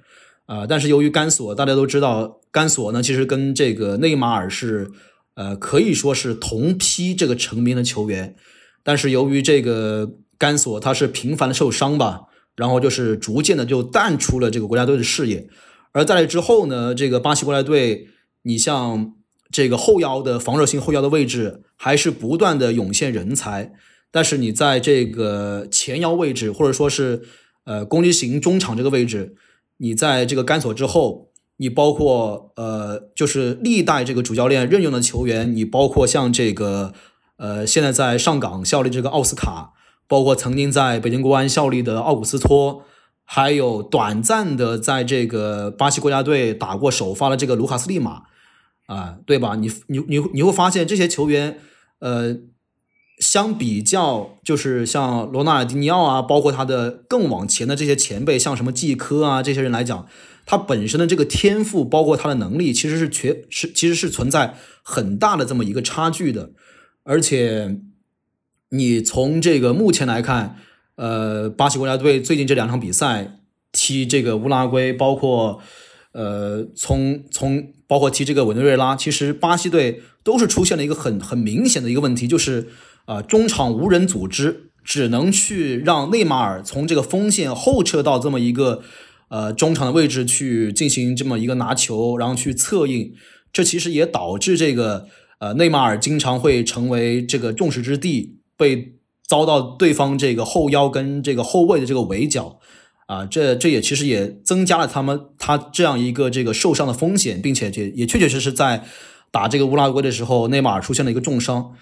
啊。但是由于甘索，大家都知道，甘索呢其实跟这个内马尔是呃可以说是同批这个成名的球员，但是由于这个甘索他是频繁的受伤吧，然后就是逐渐的就淡出了这个国家队的视野。而在来之后呢，这个巴西国家队，你像这个后腰的防守性后腰的位置，还是不断的涌现人才。但是你在这个前腰位置，或者说是呃攻击型中场这个位置，你在这个甘索之后，你包括呃就是历代这个主教练任用的球员，你包括像这个呃现在在上港效力这个奥斯卡，包括曾经在北京国安效力的奥古斯托。还有短暂的在这个巴西国家队打过首发的这个卢卡斯利马，啊，对吧？你你你你会发现这些球员，呃，相比较就是像罗纳尔迪尼奥啊，包括他的更往前的这些前辈，像什么季科啊这些人来讲，他本身的这个天赋，包括他的能力，其实是缺是其实是存在很大的这么一个差距的，而且你从这个目前来看。呃，巴西国家队最近这两场比赛踢这个乌拉圭，包括呃，从从包括踢这个委内瑞拉，其实巴西队都是出现了一个很很明显的一个问题，就是啊，中场无人组织，只能去让内马尔从这个锋线后撤到这么一个呃中场的位置去进行这么一个拿球，然后去策应，这其实也导致这个呃内马尔经常会成为这个众矢之的，被。遭到对方这个后腰跟这个后卫的这个围剿，啊，这这也其实也增加了他们他这样一个这个受伤的风险，并且也也确确实实在打这个乌拉圭的时候，内马尔出现了一个重伤。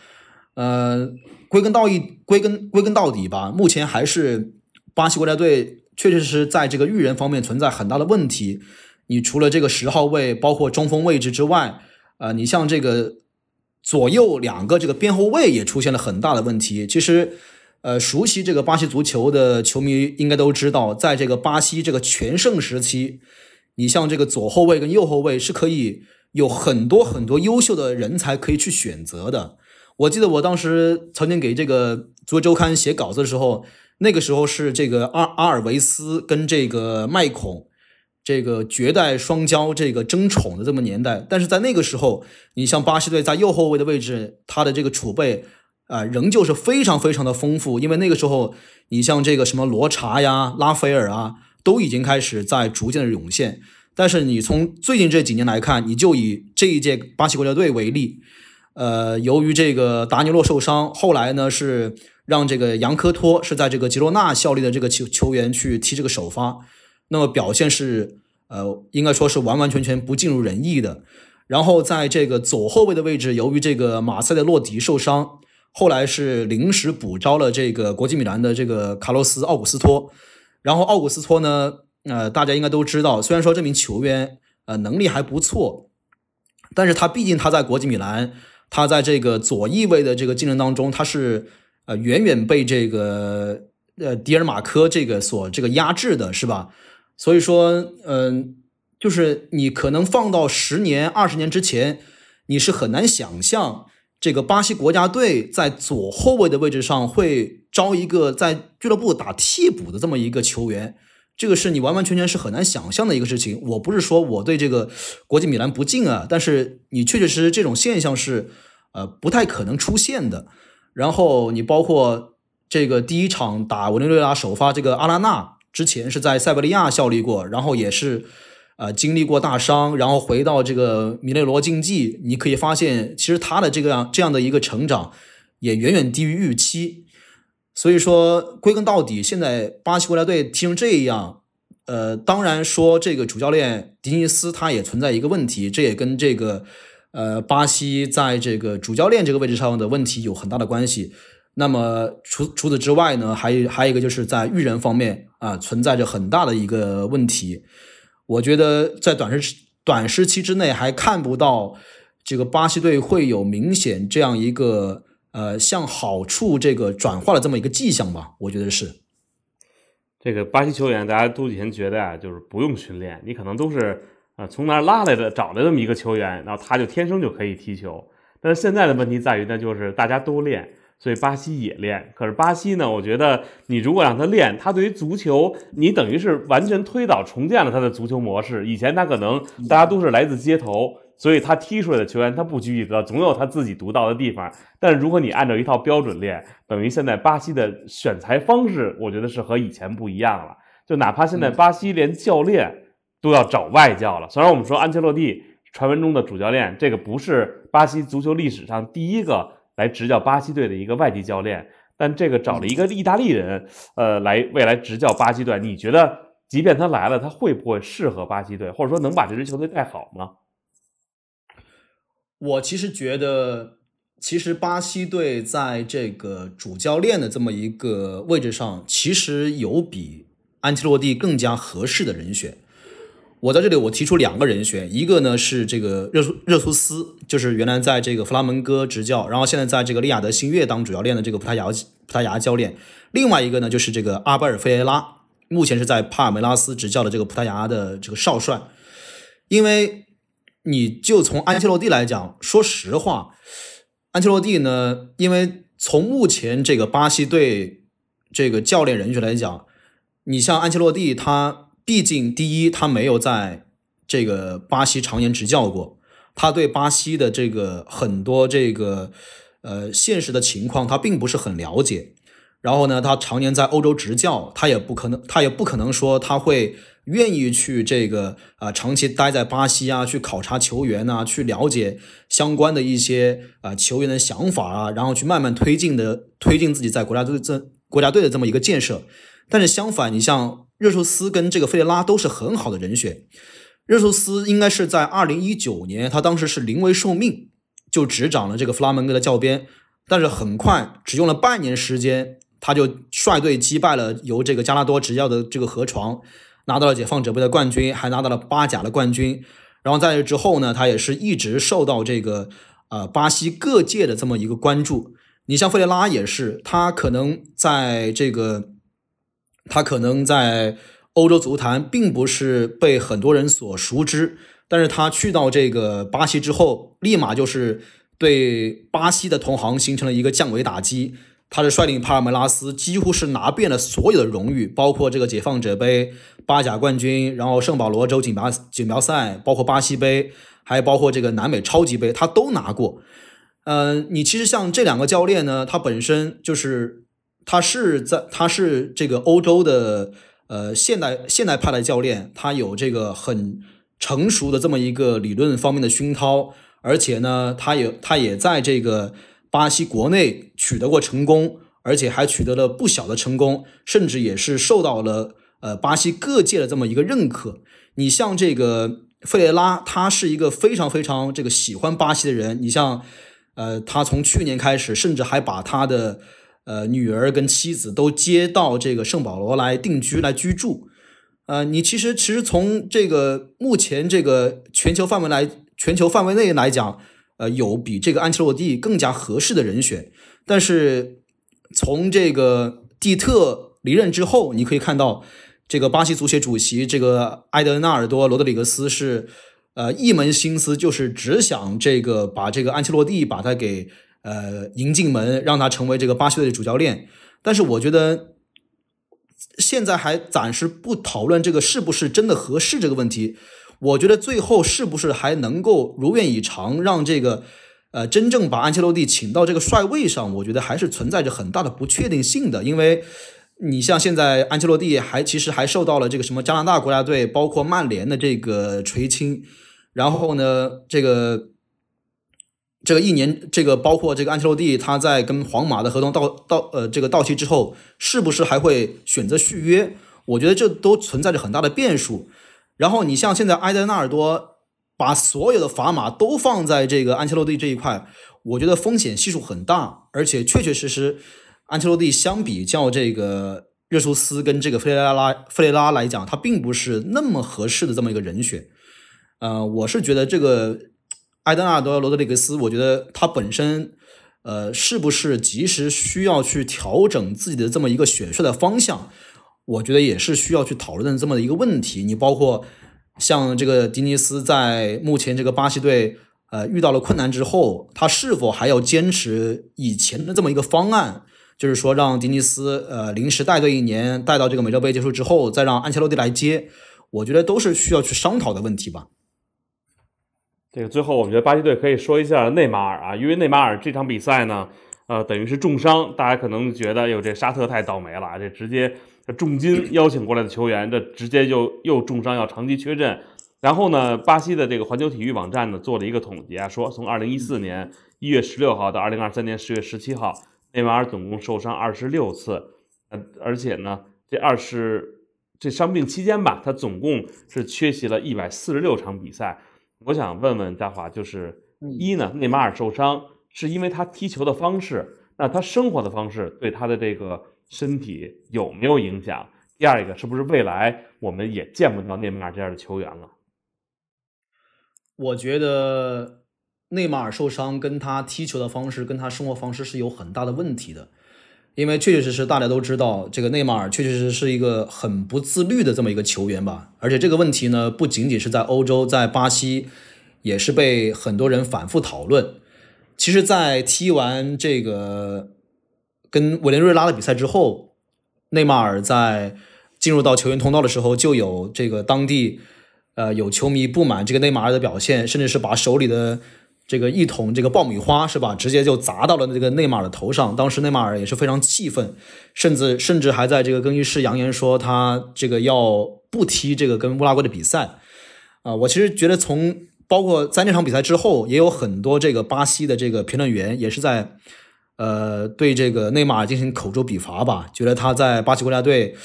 呃，归根到底，归根归根到底吧，目前还是巴西国家队确确实实在这个育人方面存在很大的问题。你除了这个十号位，包括中锋位置之外，啊，你像这个。左右两个这个边后卫也出现了很大的问题。其实，呃，熟悉这个巴西足球的球迷应该都知道，在这个巴西这个全盛时期，你像这个左后卫跟右后卫是可以有很多很多优秀的人才可以去选择的。我记得我当时曾经给这个足球周刊写稿子的时候，那个时候是这个阿阿尔维斯跟这个麦孔。这个绝代双骄，这个争宠的这么年代，但是在那个时候，你像巴西队在右后卫的位置，他的这个储备啊，仍旧是非常非常的丰富。因为那个时候，你像这个什么罗查呀、拉斐尔啊，都已经开始在逐渐的涌现。但是你从最近这几年来看，你就以这一届巴西国家队为例，呃，由于这个达尼洛受伤，后来呢是让这个杨科托是在这个吉罗纳效力的这个球球员去踢这个首发。那么表现是，呃，应该说是完完全全不尽如人意的。然后在这个左后卫的位置，由于这个马赛的洛迪受伤，后来是临时补招了这个国际米兰的这个卡洛斯奥古斯托。然后奥古斯托呢，呃，大家应该都知道，虽然说这名球员呃能力还不错，但是他毕竟他在国际米兰，他在这个左翼位的这个竞争当中，他是呃远远被这个呃迪尔马科这个所这个压制的，是吧？所以说，嗯，就是你可能放到十年、二十年之前，你是很难想象这个巴西国家队在左后卫的位置上会招一个在俱乐部打替补的这么一个球员，这个是你完完全全是很难想象的一个事情。我不是说我对这个国际米兰不敬啊，但是你确确实实这种现象是，呃，不太可能出现的。然后你包括这个第一场打委内瑞拉首发这个阿拉纳。之前是在塞维利亚效力过，然后也是，呃，经历过大伤，然后回到这个米内罗竞技。你可以发现，其实他的这个这样的一个成长，也远远低于预期。所以说，归根到底，现在巴西国家队踢成这样，呃，当然说这个主教练迪尼斯他也存在一个问题，这也跟这个，呃，巴西在这个主教练这个位置上的问题有很大的关系。那么除除此之外呢，还还有一个就是在育人方面啊，存在着很大的一个问题。我觉得在短时短时期之内还看不到这个巴西队会有明显这样一个呃向好处这个转化的这么一个迹象吧。我觉得是这个巴西球员，大家都以前觉得啊，就是不用训练，你可能都是啊，从哪儿拉来的找来这么一个球员，然后他就天生就可以踢球。但是现在的问题在于呢，就是大家都练，所以巴西也练。可是巴西呢，我觉得你如果让他练，他对于足球，你等于是完全推倒重建了他的足球模式。以前他可能大家都是来自街头，所以他踢出来的球员他不拘一格，总有他自己独到的地方。但是如果你按照一套标准练，等于现在巴西的选材方式，我觉得是和以前不一样了。就哪怕现在巴西连教练都要找外教了，虽然我们说安切洛蒂。传闻中的主教练，这个不是巴西足球历史上第一个来执教巴西队的一个外籍教练，但这个找了一个意大利人，呃，来未来执教巴西队。你觉得，即便他来了，他会不会适合巴西队，或者说能把这支球队带好吗？我其实觉得，其实巴西队在这个主教练的这么一个位置上，其实有比安切洛蒂更加合适的人选。我在这里，我提出两个人选，一个呢是这个热苏热苏斯，就是原来在这个弗拉门戈执教，然后现在在这个利雅得新月当主教练的这个葡萄牙葡萄牙教练。另外一个呢就是这个阿巴尔费雷拉，目前是在帕尔梅拉斯执教的这个葡萄牙的这个少帅。因为你就从安切洛蒂来讲，说实话，安切洛蒂呢，因为从目前这个巴西队这个教练人选来讲，你像安切洛蒂他。毕竟，第一，他没有在这个巴西常年执教过，他对巴西的这个很多这个呃现实的情况，他并不是很了解。然后呢，他常年在欧洲执教，他也不可能，他也不可能说他会愿意去这个啊长期待在巴西啊，去考察球员啊，去了解相关的一些啊球员的想法啊，然后去慢慢推进的推进自己在国家队这国家队的这么一个建设。但是相反，你像。热苏斯跟这个费雷拉都是很好的人选。热苏斯应该是在二零一九年，他当时是临危受命，就执掌了这个弗拉门戈的教鞭。但是很快，只用了半年时间，他就率队击败了由这个加拉多执教的这个河床，拿到了解放者杯的冠军，还拿到了巴甲的冠军。然后在这之后呢，他也是一直受到这个呃巴西各界的这么一个关注。你像费雷拉也是，他可能在这个。他可能在欧洲足坛并不是被很多人所熟知，但是他去到这个巴西之后，立马就是对巴西的同行形成了一个降维打击。他是率领帕尔梅拉斯几乎是拿遍了所有的荣誉，包括这个解放者杯、巴甲冠军，然后圣保罗州锦标锦标赛，包括巴西杯，还包括这个南美超级杯，他都拿过。嗯，你其实像这两个教练呢，他本身就是。他是在，他是这个欧洲的呃现代现代派的教练，他有这个很成熟的这么一个理论方面的熏陶，而且呢，他也他也在这个巴西国内取得过成功，而且还取得了不小的成功，甚至也是受到了呃巴西各界的这么一个认可。你像这个费雷拉，他是一个非常非常这个喜欢巴西的人。你像呃，他从去年开始，甚至还把他的呃，女儿跟妻子都接到这个圣保罗来定居来居住。呃，你其实其实从这个目前这个全球范围来全球范围内来讲，呃，有比这个安切洛蒂更加合适的人选。但是从这个蒂特离任之后，你可以看到这个巴西足协主席这个埃德纳尔多罗德里格斯是呃一门心思就是只想这个把这个安切洛蒂把他给。呃，迎进门让他成为这个巴西队的主教练，但是我觉得现在还暂时不讨论这个是不是真的合适这个问题。我觉得最后是不是还能够如愿以偿，让这个呃真正把安切洛蒂请到这个帅位上，我觉得还是存在着很大的不确定性的。因为你像现在安切洛蒂还其实还受到了这个什么加拿大国家队，包括曼联的这个垂青，然后呢这个。这个一年，这个包括这个安切洛蒂，他在跟皇马的合同到到呃这个到期之后，是不是还会选择续约？我觉得这都存在着很大的变数。然后你像现在埃德纳尔多把所有的砝码都放在这个安切洛蒂这一块，我觉得风险系数很大，而且确确实实，安切洛蒂相比较这个热苏斯跟这个费雷拉费雷拉来讲，他并不是那么合适的这么一个人选。呃，我是觉得这个。埃德纳尔多·罗德里格斯，我觉得他本身，呃，是不是及时需要去调整自己的这么一个选帅的方向？我觉得也是需要去讨论的这么一个问题。你包括像这个迪尼斯在目前这个巴西队呃遇到了困难之后，他是否还要坚持以前的这么一个方案，就是说让迪尼斯呃临时带队一年，带到这个美洲杯结束之后，再让安切洛蒂来接，我觉得都是需要去商讨的问题吧。这个最后，我觉得巴西队可以说一下内马尔啊，因为内马尔这场比赛呢，呃，等于是重伤，大家可能觉得，哟，这沙特太倒霉了，这直接重金邀请过来的球员，这直接就又重伤，要长期缺阵。然后呢，巴西的这个环球体育网站呢做了一个统计啊，说从二零一四年一月十六号到二零二三年十月十七号，内马尔总共受伤二十六次，呃，而且呢，这二十这伤病期间吧，他总共是缺席了一百四十六场比赛。我想问问嘉华，就是一呢，内马尔受伤是因为他踢球的方式，那他生活的方式对他的这个身体有没有影响？第二一个，是不是未来我们也见不到内马尔这样的球员了？我觉得内马尔受伤跟他踢球的方式、跟他生活方式是有很大的问题的，因为确确实实大家都知道，这个内马尔确确实实是一个很不自律的这么一个球员吧。而且这个问题呢，不仅仅是在欧洲，在巴西也是被很多人反复讨论。其实，在踢完这个跟委内瑞拉的比赛之后，内马尔在进入到球员通道的时候，就有这个当地。呃，有球迷不满这个内马尔的表现，甚至是把手里的这个一桶这个爆米花是吧，直接就砸到了这个内马尔的头上。当时内马尔也是非常气愤，甚至甚至还在这个更衣室扬言说他这个要不踢这个跟乌拉圭的比赛。啊，我其实觉得从包括在那场比赛之后，也有很多这个巴西的这个评论员也是在呃对这个内马尔进行口诛笔伐吧，觉得他在巴西国家队。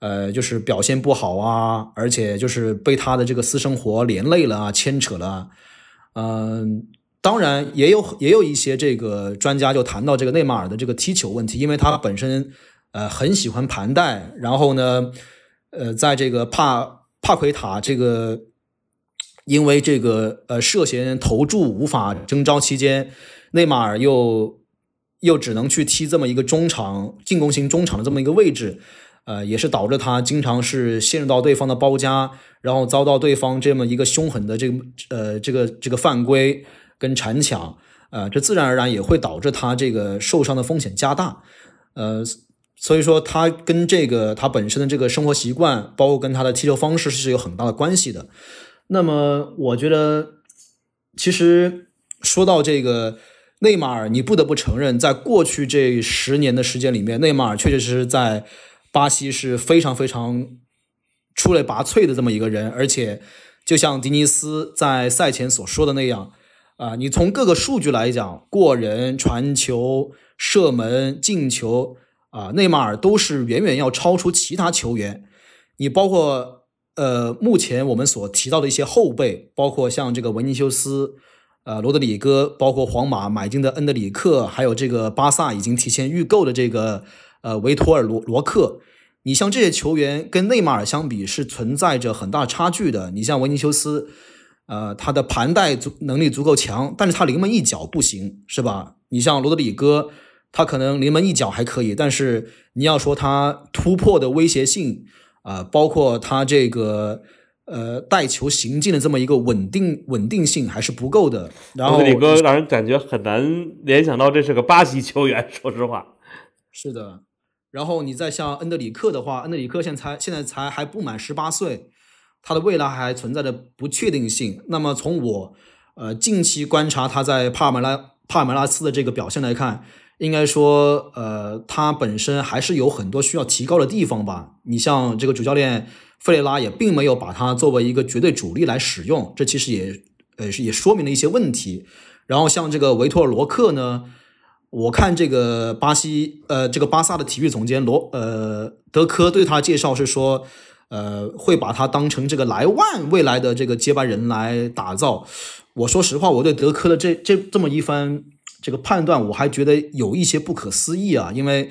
呃，就是表现不好啊，而且就是被他的这个私生活连累了啊，牵扯了。嗯，当然也有也有一些这个专家就谈到这个内马尔的这个踢球问题，因为他本身呃很喜欢盘带，然后呢，呃，在这个帕帕奎塔这个因为这个呃涉嫌投注无法征召期间，内马尔又又只能去踢这么一个中场进攻型中场的这么一个位置。呃，也是导致他经常是陷入到对方的包夹，然后遭到对方这么一个凶狠的这个呃这个这个犯规跟铲抢，呃，这自然而然也会导致他这个受伤的风险加大，呃，所以说他跟这个他本身的这个生活习惯，包括跟他的踢球方式是有很大的关系的。那么我觉得，其实说到这个内马尔，你不得不承认，在过去这十年的时间里面，内马尔确确实实在。巴西是非常非常出类拔萃的这么一个人，而且就像迪尼斯在赛前所说的那样，啊，你从各个数据来讲，过人、传球、射门、进球，啊，内马尔都是远远要超出其他球员。你包括呃，目前我们所提到的一些后辈，包括像这个维尼修斯、呃，罗德里戈，包括皇马买进的恩德里克，还有这个巴萨已经提前预购的这个。呃，维托尔罗罗克，你像这些球员跟内马尔相比是存在着很大差距的。你像维尼修斯，呃，他的盘带足能力足够强，但是他临门一脚不行，是吧？你像罗德里戈，他可能临门一脚还可以，但是你要说他突破的威胁性啊，包括他这个呃带球行进的这么一个稳定稳定性还是不够的。然罗德里戈让人感觉很难联想到这是个巴西球员，说实话，是的。然后你再像恩德里克的话，恩德里克现在才现在才还不满十八岁，他的未来还存在着不确定性。那么从我呃近期观察他在帕尔梅拉帕尔梅拉斯的这个表现来看，应该说呃他本身还是有很多需要提高的地方吧。你像这个主教练费雷拉也并没有把他作为一个绝对主力来使用，这其实也呃是也说明了一些问题。然后像这个维托尔罗克呢？我看这个巴西，呃，这个巴萨的体育总监罗，呃，德科对他介绍是说，呃，会把他当成这个莱万未来的这个接班人来打造。我说实话，我对德科的这这这么一番这个判断，我还觉得有一些不可思议啊。因为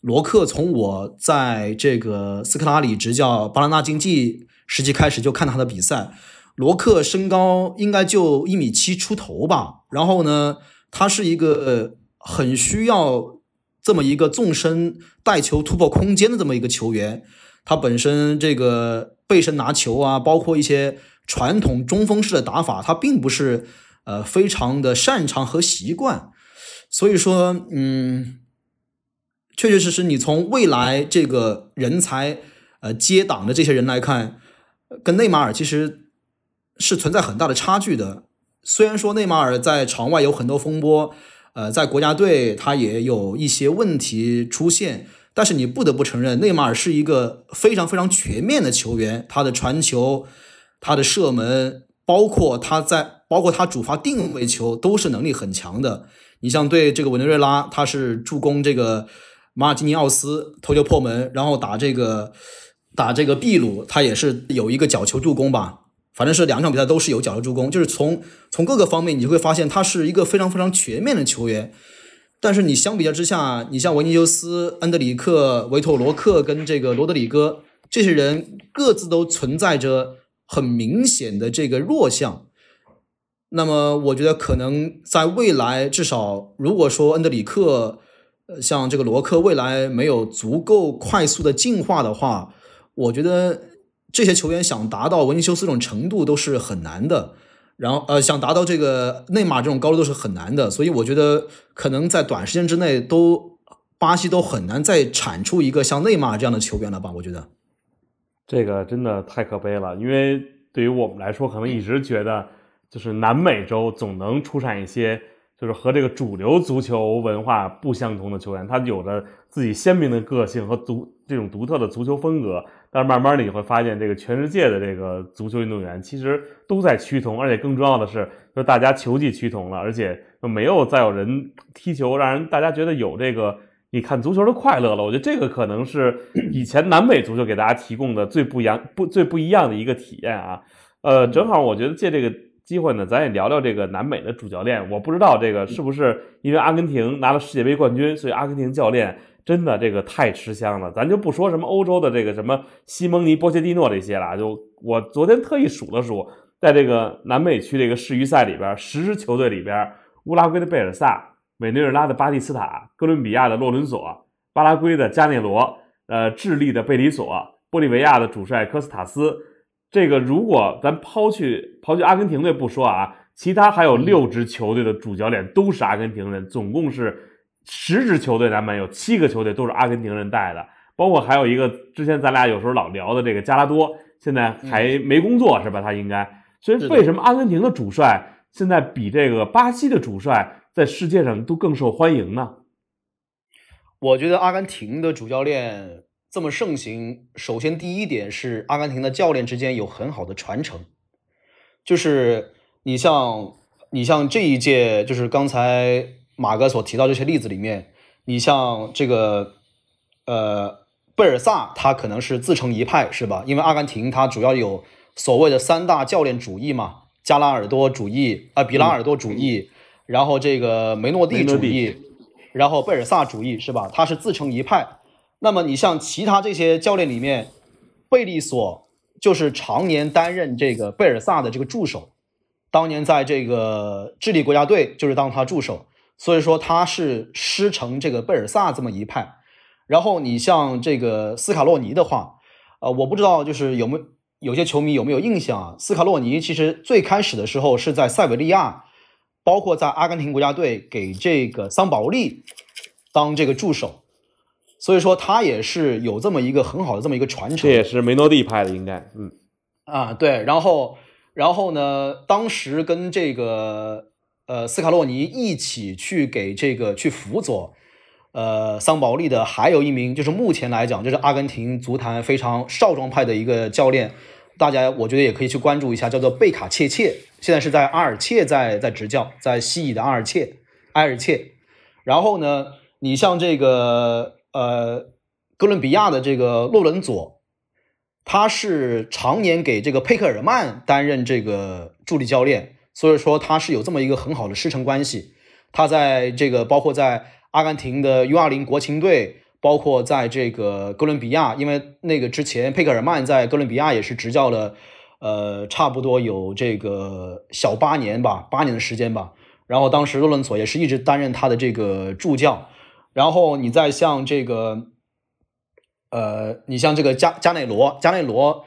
罗克从我在这个斯科拉里执教巴拉纳竞技时期开始就看他的比赛，罗克身高应该就一米七出头吧。然后呢，他是一个。很需要这么一个纵深带球突破空间的这么一个球员，他本身这个背身拿球啊，包括一些传统中锋式的打法，他并不是呃非常的擅长和习惯。所以说，嗯，确确实实，你从未来这个人才呃接档的这些人来看，跟内马尔其实是存在很大的差距的。虽然说内马尔在场外有很多风波，呃，在国家队他也有一些问题出现。但是你不得不承认，内马尔是一个非常非常全面的球员，他的传球、他的射门，包括他在，包括他主罚定位球，都是能力很强的。你像对这个委内瑞拉，他是助攻这个马尔基尼奥斯头球破门，然后打这个打这个秘鲁，他也是有一个角球助攻吧，反正是两场比赛都是有角球助攻，就是从从各个方面你就会发现他是一个非常非常全面的球员。但是你相比较之下，你像维尼修斯、恩德里克、维托罗克跟这个罗德里戈这些人，各自都存在着很明显的这个弱项。那么，我觉得可能在未来，至少如果说恩德里克，呃，像这个罗克未来没有足够快速的进化的话，我觉得这些球员想达到维尼修斯这种程度都是很难的。然后，呃，想达到这个内马尔这种高度都是很难的，所以我觉得可能在短时间之内，都巴西都很难再产出一个像内马尔这样的球员了吧？我觉得这个真的太可悲了，因为对于我们来说，可能一直觉得就是南美洲总能出产一些就是和这个主流足球文化不相同的球员，他有着自己鲜明的个性和独这种独特的足球风格。但是慢慢的你会发现，这个全世界的这个足球运动员其实都在趋同，而且更重要的是，就大家球技趋同了，而且就没有再有人踢球让人大家觉得有这个你看足球的快乐了。我觉得这个可能是 以前南美足球给大家提供的最不一样、不最不一样的一个体验啊。呃，正好我觉得借这个机会呢，咱也聊聊这个南美的主教练。我不知道这个是不是因为阿根廷拿了世界杯冠军，所以阿根廷教练。真的这个太吃香了，咱就不说什么欧洲的这个什么西蒙尼、波切蒂诺这些了，就我昨天特意数了数，在这个南美区这个世预赛里边，十支球队里边，乌拉圭的贝尔萨、委内瑞拉的巴蒂斯塔、哥伦比亚的洛伦索、巴拉圭的加内罗、呃，智利的贝里索、玻利维亚的主帅科斯塔斯，这个如果咱抛去抛去阿根廷队不说啊，其他还有六支球队的主教练都是阿根廷人，总共是。十支球队，咱们有七个球队都是阿根廷人带的，包括还有一个之前咱俩有时候老聊的这个加拉多，现在还没工作是吧？他应该。所以为什么阿根廷的主帅现在比这个巴西的主帅在世界上都更受欢迎呢？我觉得阿根廷的主教练这么盛行，首先第一点是阿根廷的教练之间有很好的传承，就是你像你像这一届，就是刚才。马哥所提到这些例子里面，你像这个，呃，贝尔萨，他可能是自成一派，是吧？因为阿根廷他主要有所谓的三大教练主义嘛，加拉尔多主义啊，比拉尔多主义，然后这个梅诺蒂主义，然后贝尔萨主义，是吧？他是自成一派。那么你像其他这些教练里面，贝利索就是常年担任这个贝尔萨的这个助手，当年在这个智利国家队就是当他助手。所以说他是师承这个贝尔萨这么一派，然后你像这个斯卡洛尼的话，呃，我不知道就是有没有有些球迷有没有印象啊？斯卡洛尼其实最开始的时候是在塞维利亚，包括在阿根廷国家队给这个桑保利当这个助手，所以说他也是有这么一个很好的这么一个传承。这也是梅诺蒂派的，应该，嗯，啊，对，然后然后呢，当时跟这个。呃，斯卡洛尼一起去给这个去辅佐，呃，桑保利的还有一名，就是目前来讲，就是阿根廷足坛非常少壮派的一个教练，大家我觉得也可以去关注一下，叫做贝卡切切，现在是在阿尔切在在执教，在西乙的阿尔切埃尔切。然后呢，你像这个呃，哥伦比亚的这个洛伦佐，他是常年给这个佩克尔曼担任这个助理教练。所以说他是有这么一个很好的师承关系，他在这个包括在阿根廷的 U 二零国青队，包括在这个哥伦比亚，因为那个之前佩克尔曼在哥伦比亚也是执教了，呃，差不多有这个小八年吧，八年的时间吧。然后当时洛伦索也是一直担任他的这个助教。然后你再像这个，呃，你像这个加加内罗，加内罗。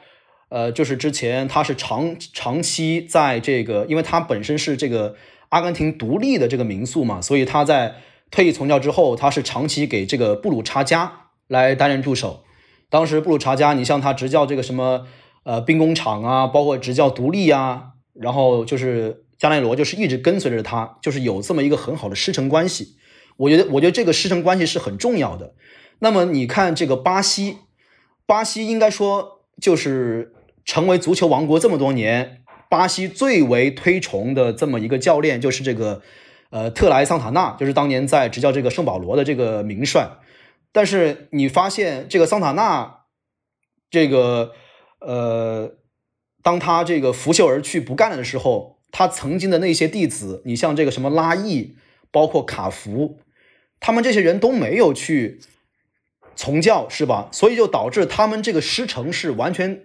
呃，就是之前他是长长期在这个，因为他本身是这个阿根廷独立的这个民宿嘛，所以他在退役从教之后，他是长期给这个布鲁查加来担任助手。当时布鲁查加，你像他执教这个什么呃兵工厂啊，包括执教独立啊，然后就是加内罗就是一直跟随着他，就是有这么一个很好的师承关系。我觉得，我觉得这个师承关系是很重要的。那么你看这个巴西，巴西应该说就是成为足球王国这么多年，巴西最为推崇的这么一个教练就是这个呃特莱桑塔纳，就是当年在执教这个圣保罗的这个名帅。但是你发现这个桑塔纳，这个呃，当他这个拂袖而去不干了的时候，他曾经的那些弟子，你像这个什么拉伊，包括卡福，他们这些人都没有去从教，是吧？所以就导致他们这个师承是完全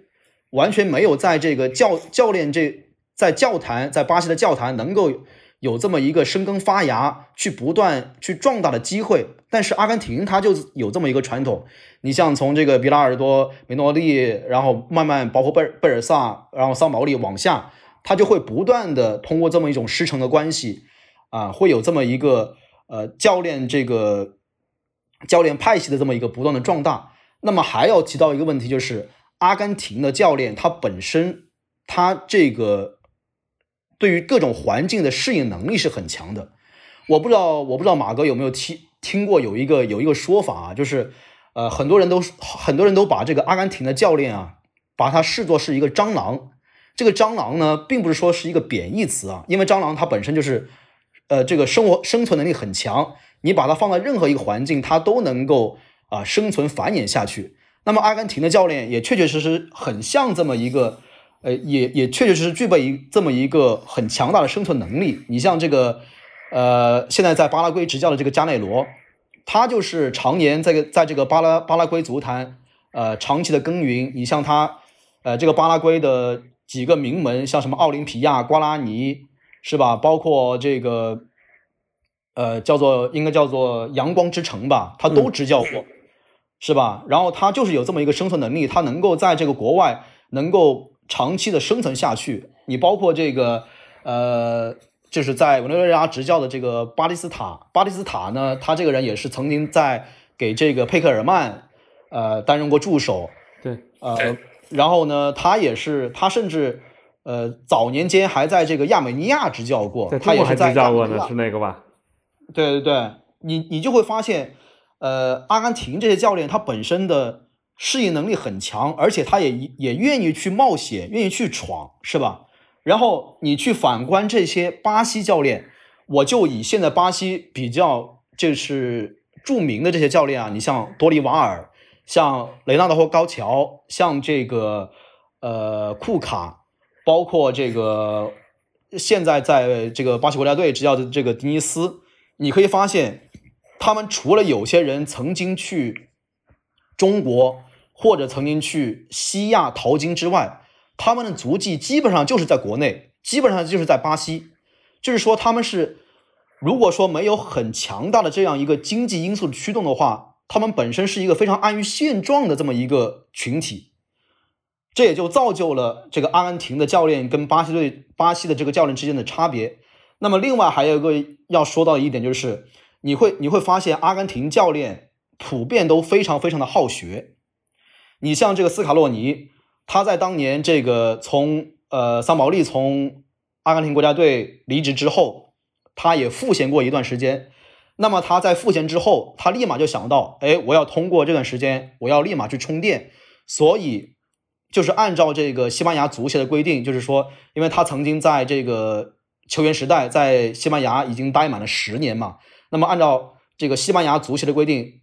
完全没有在这个教教练这在教坛在巴西的教坛能够有这么一个生根发芽、去不断去壮大的机会。但是阿根廷它就有这么一个传统，你像从这个比拉尔多、梅诺利，然后慢慢包括贝贝尔萨，然后桑保利往下，他就会不断的通过这么一种师承的关系，啊，会有这么一个呃教练这个教练派系的这么一个不断的壮大。那么还要提到一个问题，就是阿根廷的教练他本身他这个对于各种环境的适应能力是很强的。我不知道我不知道马哥有没有听。听过有一个有一个说法啊，就是，呃，很多人都很多人都把这个阿根廷的教练啊，把他视作是一个蟑螂。这个蟑螂呢，并不是说是一个贬义词啊，因为蟑螂它本身就是，呃，这个生活生存能力很强，你把它放在任何一个环境，它都能够啊生存繁衍下去。那么阿根廷的教练也确确实实很像这么一个，呃，也也确确实实具备一这么一个很强大的生存能力。你像这个。呃，现在在巴拉圭执教的这个加内罗，他就是常年在在这个巴拉巴拉圭足坛，呃，长期的耕耘。你像他，呃，这个巴拉圭的几个名门，像什么奥林匹亚、瓜拉尼，是吧？包括这个，呃，叫做应该叫做阳光之城吧，他都执教过，是吧？然后他就是有这么一个生存能力，他能够在这个国外能够长期的生存下去。你包括这个，呃。就是在委内瑞拉执教的这个巴蒂斯塔，巴蒂斯塔呢，他这个人也是曾经在给这个佩克尔曼，呃，担任过助手。对，呃，然后呢，他也是，他甚至，呃，早年间还在这个亚美尼亚执教过。他也是在执教过呢，是那个吧？对对对，你你就会发现，呃，阿根廷这些教练他本身的适应能力很强，而且他也也愿意去冒险，愿意去闯，是吧？然后你去反观这些巴西教练，我就以现在巴西比较就是著名的这些教练啊，你像多利瓦尔，像雷纳德或高桥，像这个呃库卡，包括这个现在在这个巴西国家队执教的这个迪尼斯，你可以发现，他们除了有些人曾经去中国或者曾经去西亚淘金之外，他们的足迹基本上就是在国内，基本上就是在巴西，就是说他们是，如果说没有很强大的这样一个经济因素的驱动的话，他们本身是一个非常安于现状的这么一个群体，这也就造就了这个阿根廷的教练跟巴西队巴西的这个教练之间的差别。那么另外还有一个要说到一点就是，你会你会发现阿根廷教练普遍都非常非常的好学，你像这个斯卡洛尼。他在当年这个从呃桑保利从阿根廷国家队离职之后，他也赋闲过一段时间。那么他在赋闲之后，他立马就想到，哎，我要通过这段时间，我要立马去充电。所以就是按照这个西班牙足协的规定，就是说，因为他曾经在这个球员时代在西班牙已经待满了十年嘛，那么按照这个西班牙足协的规定。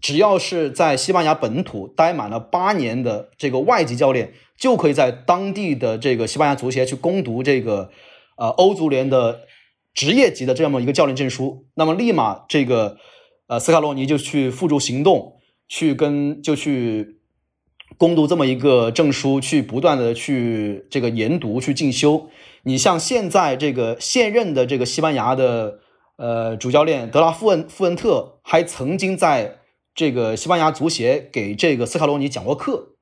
只要是在西班牙本土待满了八年的这个外籍教练，就可以在当地的这个西班牙足协去攻读这个呃欧足联的职业级的这么一个教练证书。那么立马这个呃斯卡洛尼就去付诸行动，去跟就去攻读这么一个证书，去不断的去这个研读去进修。你像现在这个现任的这个西班牙的呃主教练德拉富恩富恩特，还曾经在。这个西班牙足协给这个斯卡洛尼讲过课，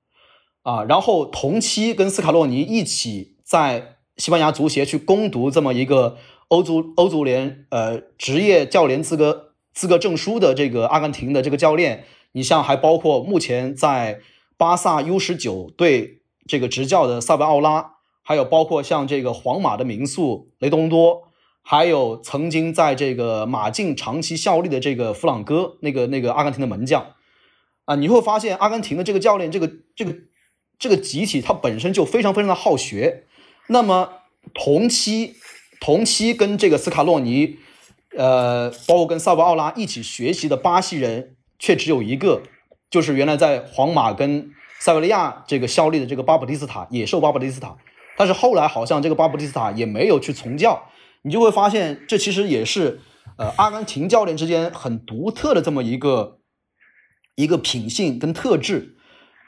啊，然后同期跟斯卡洛尼一起在西班牙足协去攻读这么一个欧足欧足联呃职业教练资格资格证书的这个阿根廷的这个教练，你像还包括目前在巴萨 U 十九队这个执教的萨维奥拉，还有包括像这个皇马的名宿雷东多，还有曾经在这个马竞长期效力的这个弗朗哥，那个那个阿根廷的门将啊，你会发现阿根廷的这个教练，这个这个这个集体，他本身就非常非常的好学。那么同期同期跟这个斯卡洛尼，呃，包括跟萨博奥拉一起学习的巴西人，却只有一个，就是原来在皇马跟塞维利亚这个效力的这个巴布蒂斯塔，野兽巴布蒂斯塔。但是后来好像这个巴布蒂斯塔也没有去从教，你就会发现这其实也是呃阿根廷教练之间很独特的这么一个一个品性跟特质。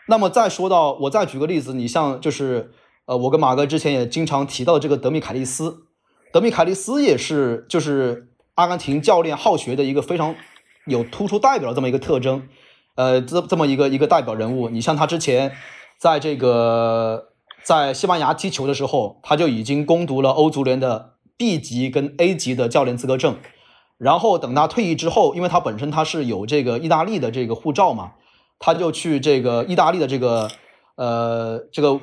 那么再说到，我再举个例子，你像就是呃我跟马哥之前也经常提到这个德米凯利斯，德米凯利斯也是就是阿根廷教练好学的一个非常有突出代表的这么一个特征，呃这这么一个一个代表人物。你像他之前在这个在西班牙踢球的时候，他就已经攻读了欧足联的 B 级跟 A 级的教练资格证。然后等他退役之后，因为他本身他是有这个意大利的这个护照嘛，他就去这个意大利的这个呃这个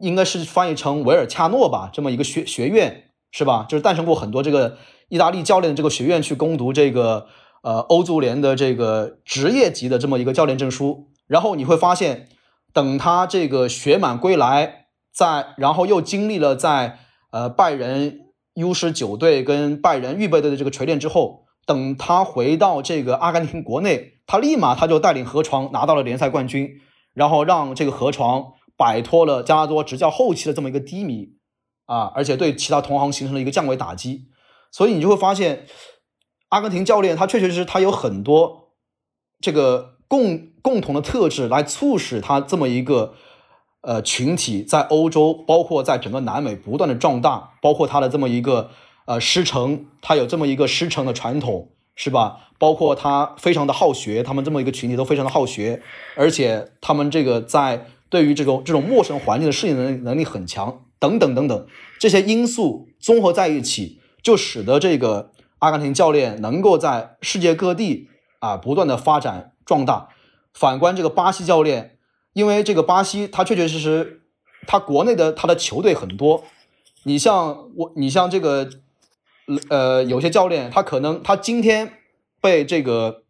应该是翻译成维尔恰诺吧，这么一个学学院是吧？就是诞生过很多这个意大利教练的这个学院去攻读这个呃欧足联的这个职业级的这么一个教练证书。然后你会发现，等他这个学满归来，在然后又经历了在呃拜仁 U 十九队跟拜仁预备队的这个锤炼之后，等他回到这个阿根廷国内，他立马他就带领河床拿到了联赛冠军，然后让这个河床摆脱了加拉多执教后期的这么一个低迷啊，而且对其他同行形成了一个降维打击。所以你就会发现，阿根廷教练他确确实实他有很多这个共共同的特质来促使他这么一个。呃，群体在欧洲，包括在整个南美不断的壮大，包括他的这么一个呃师承，他有这么一个师承的传统，是吧？包括他非常的好学，他们这么一个群体都非常的好学，而且他们这个在对于这种这种陌生环境的适应能能力很强，等等等等，这些因素综合在一起，就使得这个阿根廷教练能够在世界各地啊不断的发展壮大。反观这个巴西教练。因为这个巴西，他确确实实，他国内的他的球队很多。你像我，你像这个，呃，有些教练，他可能他今天被这个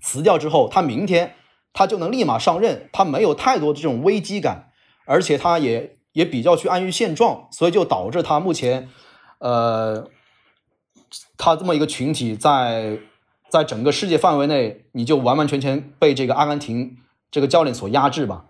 辞掉之后，他明天他就能立马上任，他没有太多的这种危机感，而且他也也比较去安于现状，所以就导致他目前，呃，他这么一个群体在在整个世界范围内，你就完完全全被这个阿根廷。这个教练所压制吧，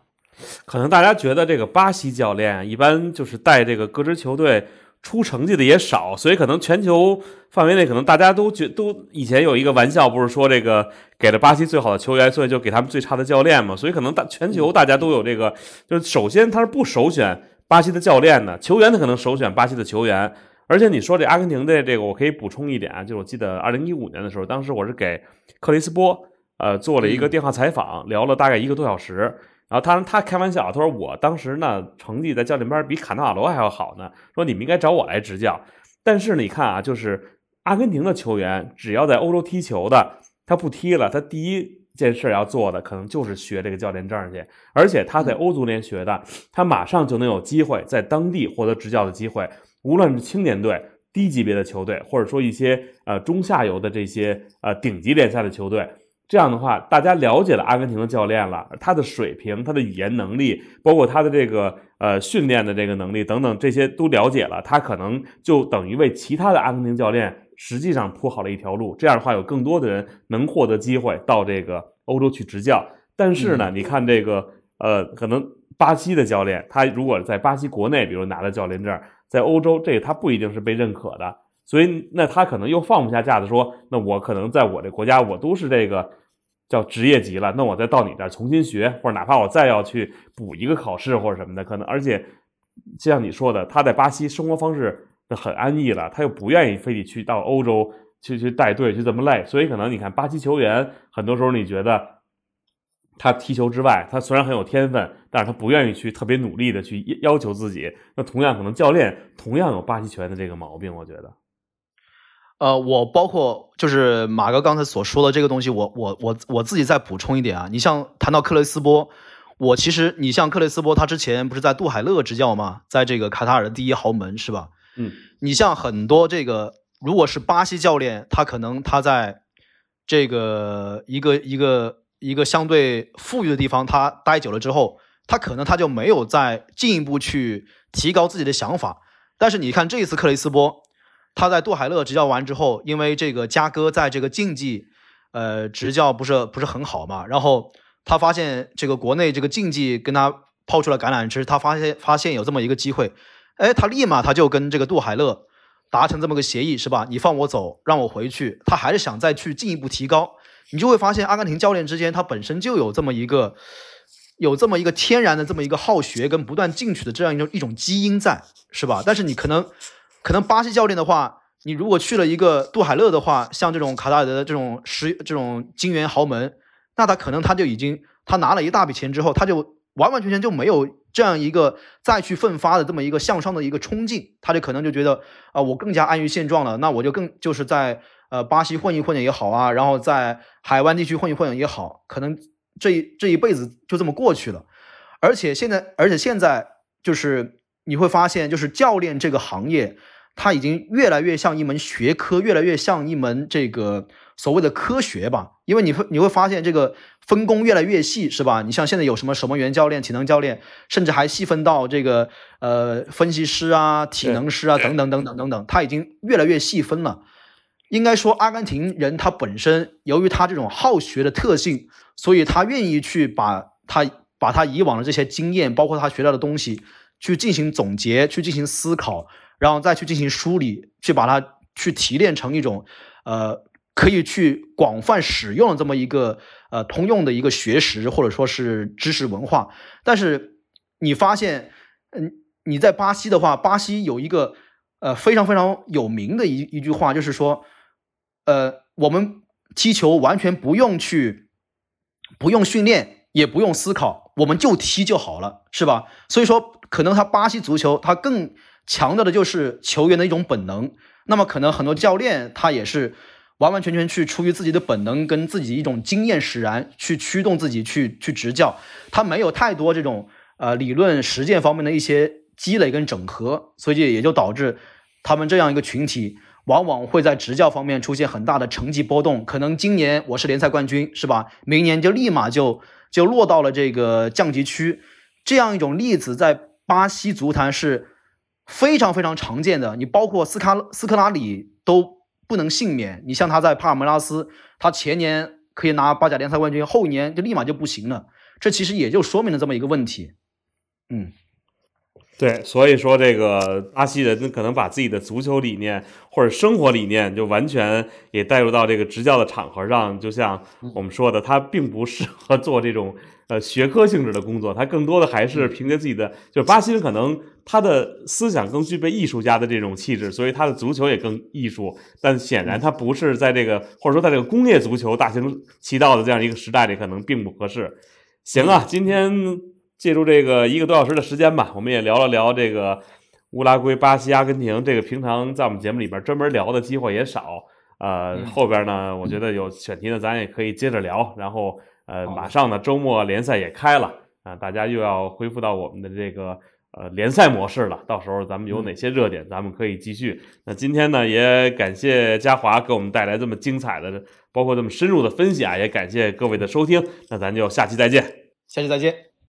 可能大家觉得这个巴西教练一般就是带这个各支球队出成绩的也少，所以可能全球范围内可能大家都觉都以前有一个玩笑，不是说这个给了巴西最好的球员，所以就给他们最差的教练嘛，所以可能大全球大家都有这个，就是首先他是不首选巴西的教练的，球员他可能首选巴西的球员，而且你说这阿根廷的这个，我可以补充一点啊，就是我记得二零一五年的时候，当时我是给克里斯波。呃，做了一个电话采访，聊了大概一个多小时。然后他他开玩笑，他说我当时呢成绩在教练班比卡纳瓦罗还要好呢，说你们应该找我来执教。但是你看啊，就是阿根廷的球员只要在欧洲踢球的，他不踢了，他第一件事要做的可能就是学这个教练证去。而且他在欧足联学的，他马上就能有机会在当地获得执教的机会，无论是青年队、低级别的球队，或者说一些呃中下游的这些呃顶级联赛的球队。这样的话，大家了解了阿根廷的教练了，他的水平、他的语言能力，包括他的这个呃训练的这个能力等等，这些都了解了，他可能就等于为其他的阿根廷教练实际上铺好了一条路。这样的话，有更多的人能获得机会到这个欧洲去执教。但是呢，你看这个呃，可能巴西的教练，他如果在巴西国内，比如拿了教练证，在欧洲，这个他不一定是被认可的。所以，那他可能又放不下架子，说：“那我可能在我这国家，我都是这个叫职业级了，那我再到你这儿重新学，或者哪怕我再要去补一个考试或者什么的，可能而且就像你说的，他在巴西生活方式很安逸了，他又不愿意非得去到欧洲去去带队去这么累，所以可能你看巴西球员很多时候你觉得他踢球之外，他虽然很有天分，但是他不愿意去特别努力的去要求自己。那同样，可能教练同样有巴西球员的这个毛病，我觉得。呃，我包括就是马哥刚才所说的这个东西，我我我我自己再补充一点啊。你像谈到克雷斯波，我其实你像克雷斯波，他之前不是在杜海勒执教吗？在这个卡塔尔的第一豪门是吧？嗯，你像很多这个，如果是巴西教练，他可能他在这个一个一个一个相对富裕的地方，他待久了之后，他可能他就没有再进一步去提高自己的想法。但是你看这一次克雷斯波。他在杜海勒执教完之后，因为这个加哥在这个竞技，呃，执教不是不是很好嘛，然后他发现这个国内这个竞技跟他抛出了橄榄枝，他发现发现有这么一个机会，哎，他立马他就跟这个杜海勒达成这么个协议，是吧？你放我走，让我回去，他还是想再去进一步提高。你就会发现阿根廷教练之间他本身就有这么一个有这么一个天然的这么一个好学跟不断进取的这样一种一种基因在，是吧？但是你可能。可能巴西教练的话，你如果去了一个杜海勒的话，像这种卡塔尔的这种石这种金元豪门，那他可能他就已经他拿了一大笔钱之后，他就完完全全就没有这样一个再去奋发的这么一个向上的一个冲劲，他就可能就觉得啊，我更加安于现状了，那我就更就是在呃巴西混一混也好啊，然后在海湾地区混一混也好，可能这一这一辈子就这么过去了。而且现在，而且现在就是你会发现，就是教练这个行业。它已经越来越像一门学科，越来越像一门这个所谓的科学吧。因为你会你会发现这个分工越来越细，是吧？你像现在有什么守门员教练、体能教练，甚至还细分到这个呃分析师啊、体能师啊等等等等等等，它已经越来越细分了。应该说，阿根廷人他本身由于他这种好学的特性，所以他愿意去把他把他以往的这些经验，包括他学到的东西，去进行总结，去进行思考。然后再去进行梳理，去把它去提炼成一种，呃，可以去广泛使用的这么一个呃通用的一个学识或者说是知识文化。但是你发现，嗯，你在巴西的话，巴西有一个呃非常非常有名的一一句话，就是说，呃，我们踢球完全不用去，不用训练，也不用思考，我们就踢就好了，是吧？所以说，可能他巴西足球他更。强调的就是球员的一种本能，那么可能很多教练他也是完完全全去出于自己的本能跟自己一种经验使然去驱动自己去去执教，他没有太多这种呃理论实践方面的一些积累跟整合，所以也就导致他们这样一个群体往往会在执教方面出现很大的成绩波动，可能今年我是联赛冠军是吧？明年就立马就就落到了这个降级区，这样一种例子在巴西足坛是。非常非常常见的，你包括斯卡斯科拉里都不能幸免。你像他在帕尔梅拉斯，他前年可以拿巴甲联赛冠军，后年就立马就不行了。这其实也就说明了这么一个问题。嗯，对，所以说这个巴西人可能把自己的足球理念或者生活理念就完全也带入到这个执教的场合上，就像我们说的，他并不适合做这种。呃，学科性质的工作，他更多的还是凭借自己的，就巴西人可能他的思想更具备艺术家的这种气质，所以他的足球也更艺术。但显然他不是在这个或者说在这个工业足球大行其道的这样一个时代里，可能并不合适。行啊，今天 借助这个一个多小时的时间吧，我们也聊了聊这个乌拉圭、巴西、阿根廷。这个平常在我们节目里边专门聊的机会也少。呃，后边呢，我觉得有选题呢，咱也可以接着聊，然后。呃，马上呢，周末联赛也开了啊，大家又要恢复到我们的这个呃联赛模式了。到时候咱们有哪些热点，咱们可以继续。那今天呢，也感谢嘉华给我们带来这么精彩的，包括这么深入的分析啊，也感谢各位的收听。那咱就下期再见，下期再见。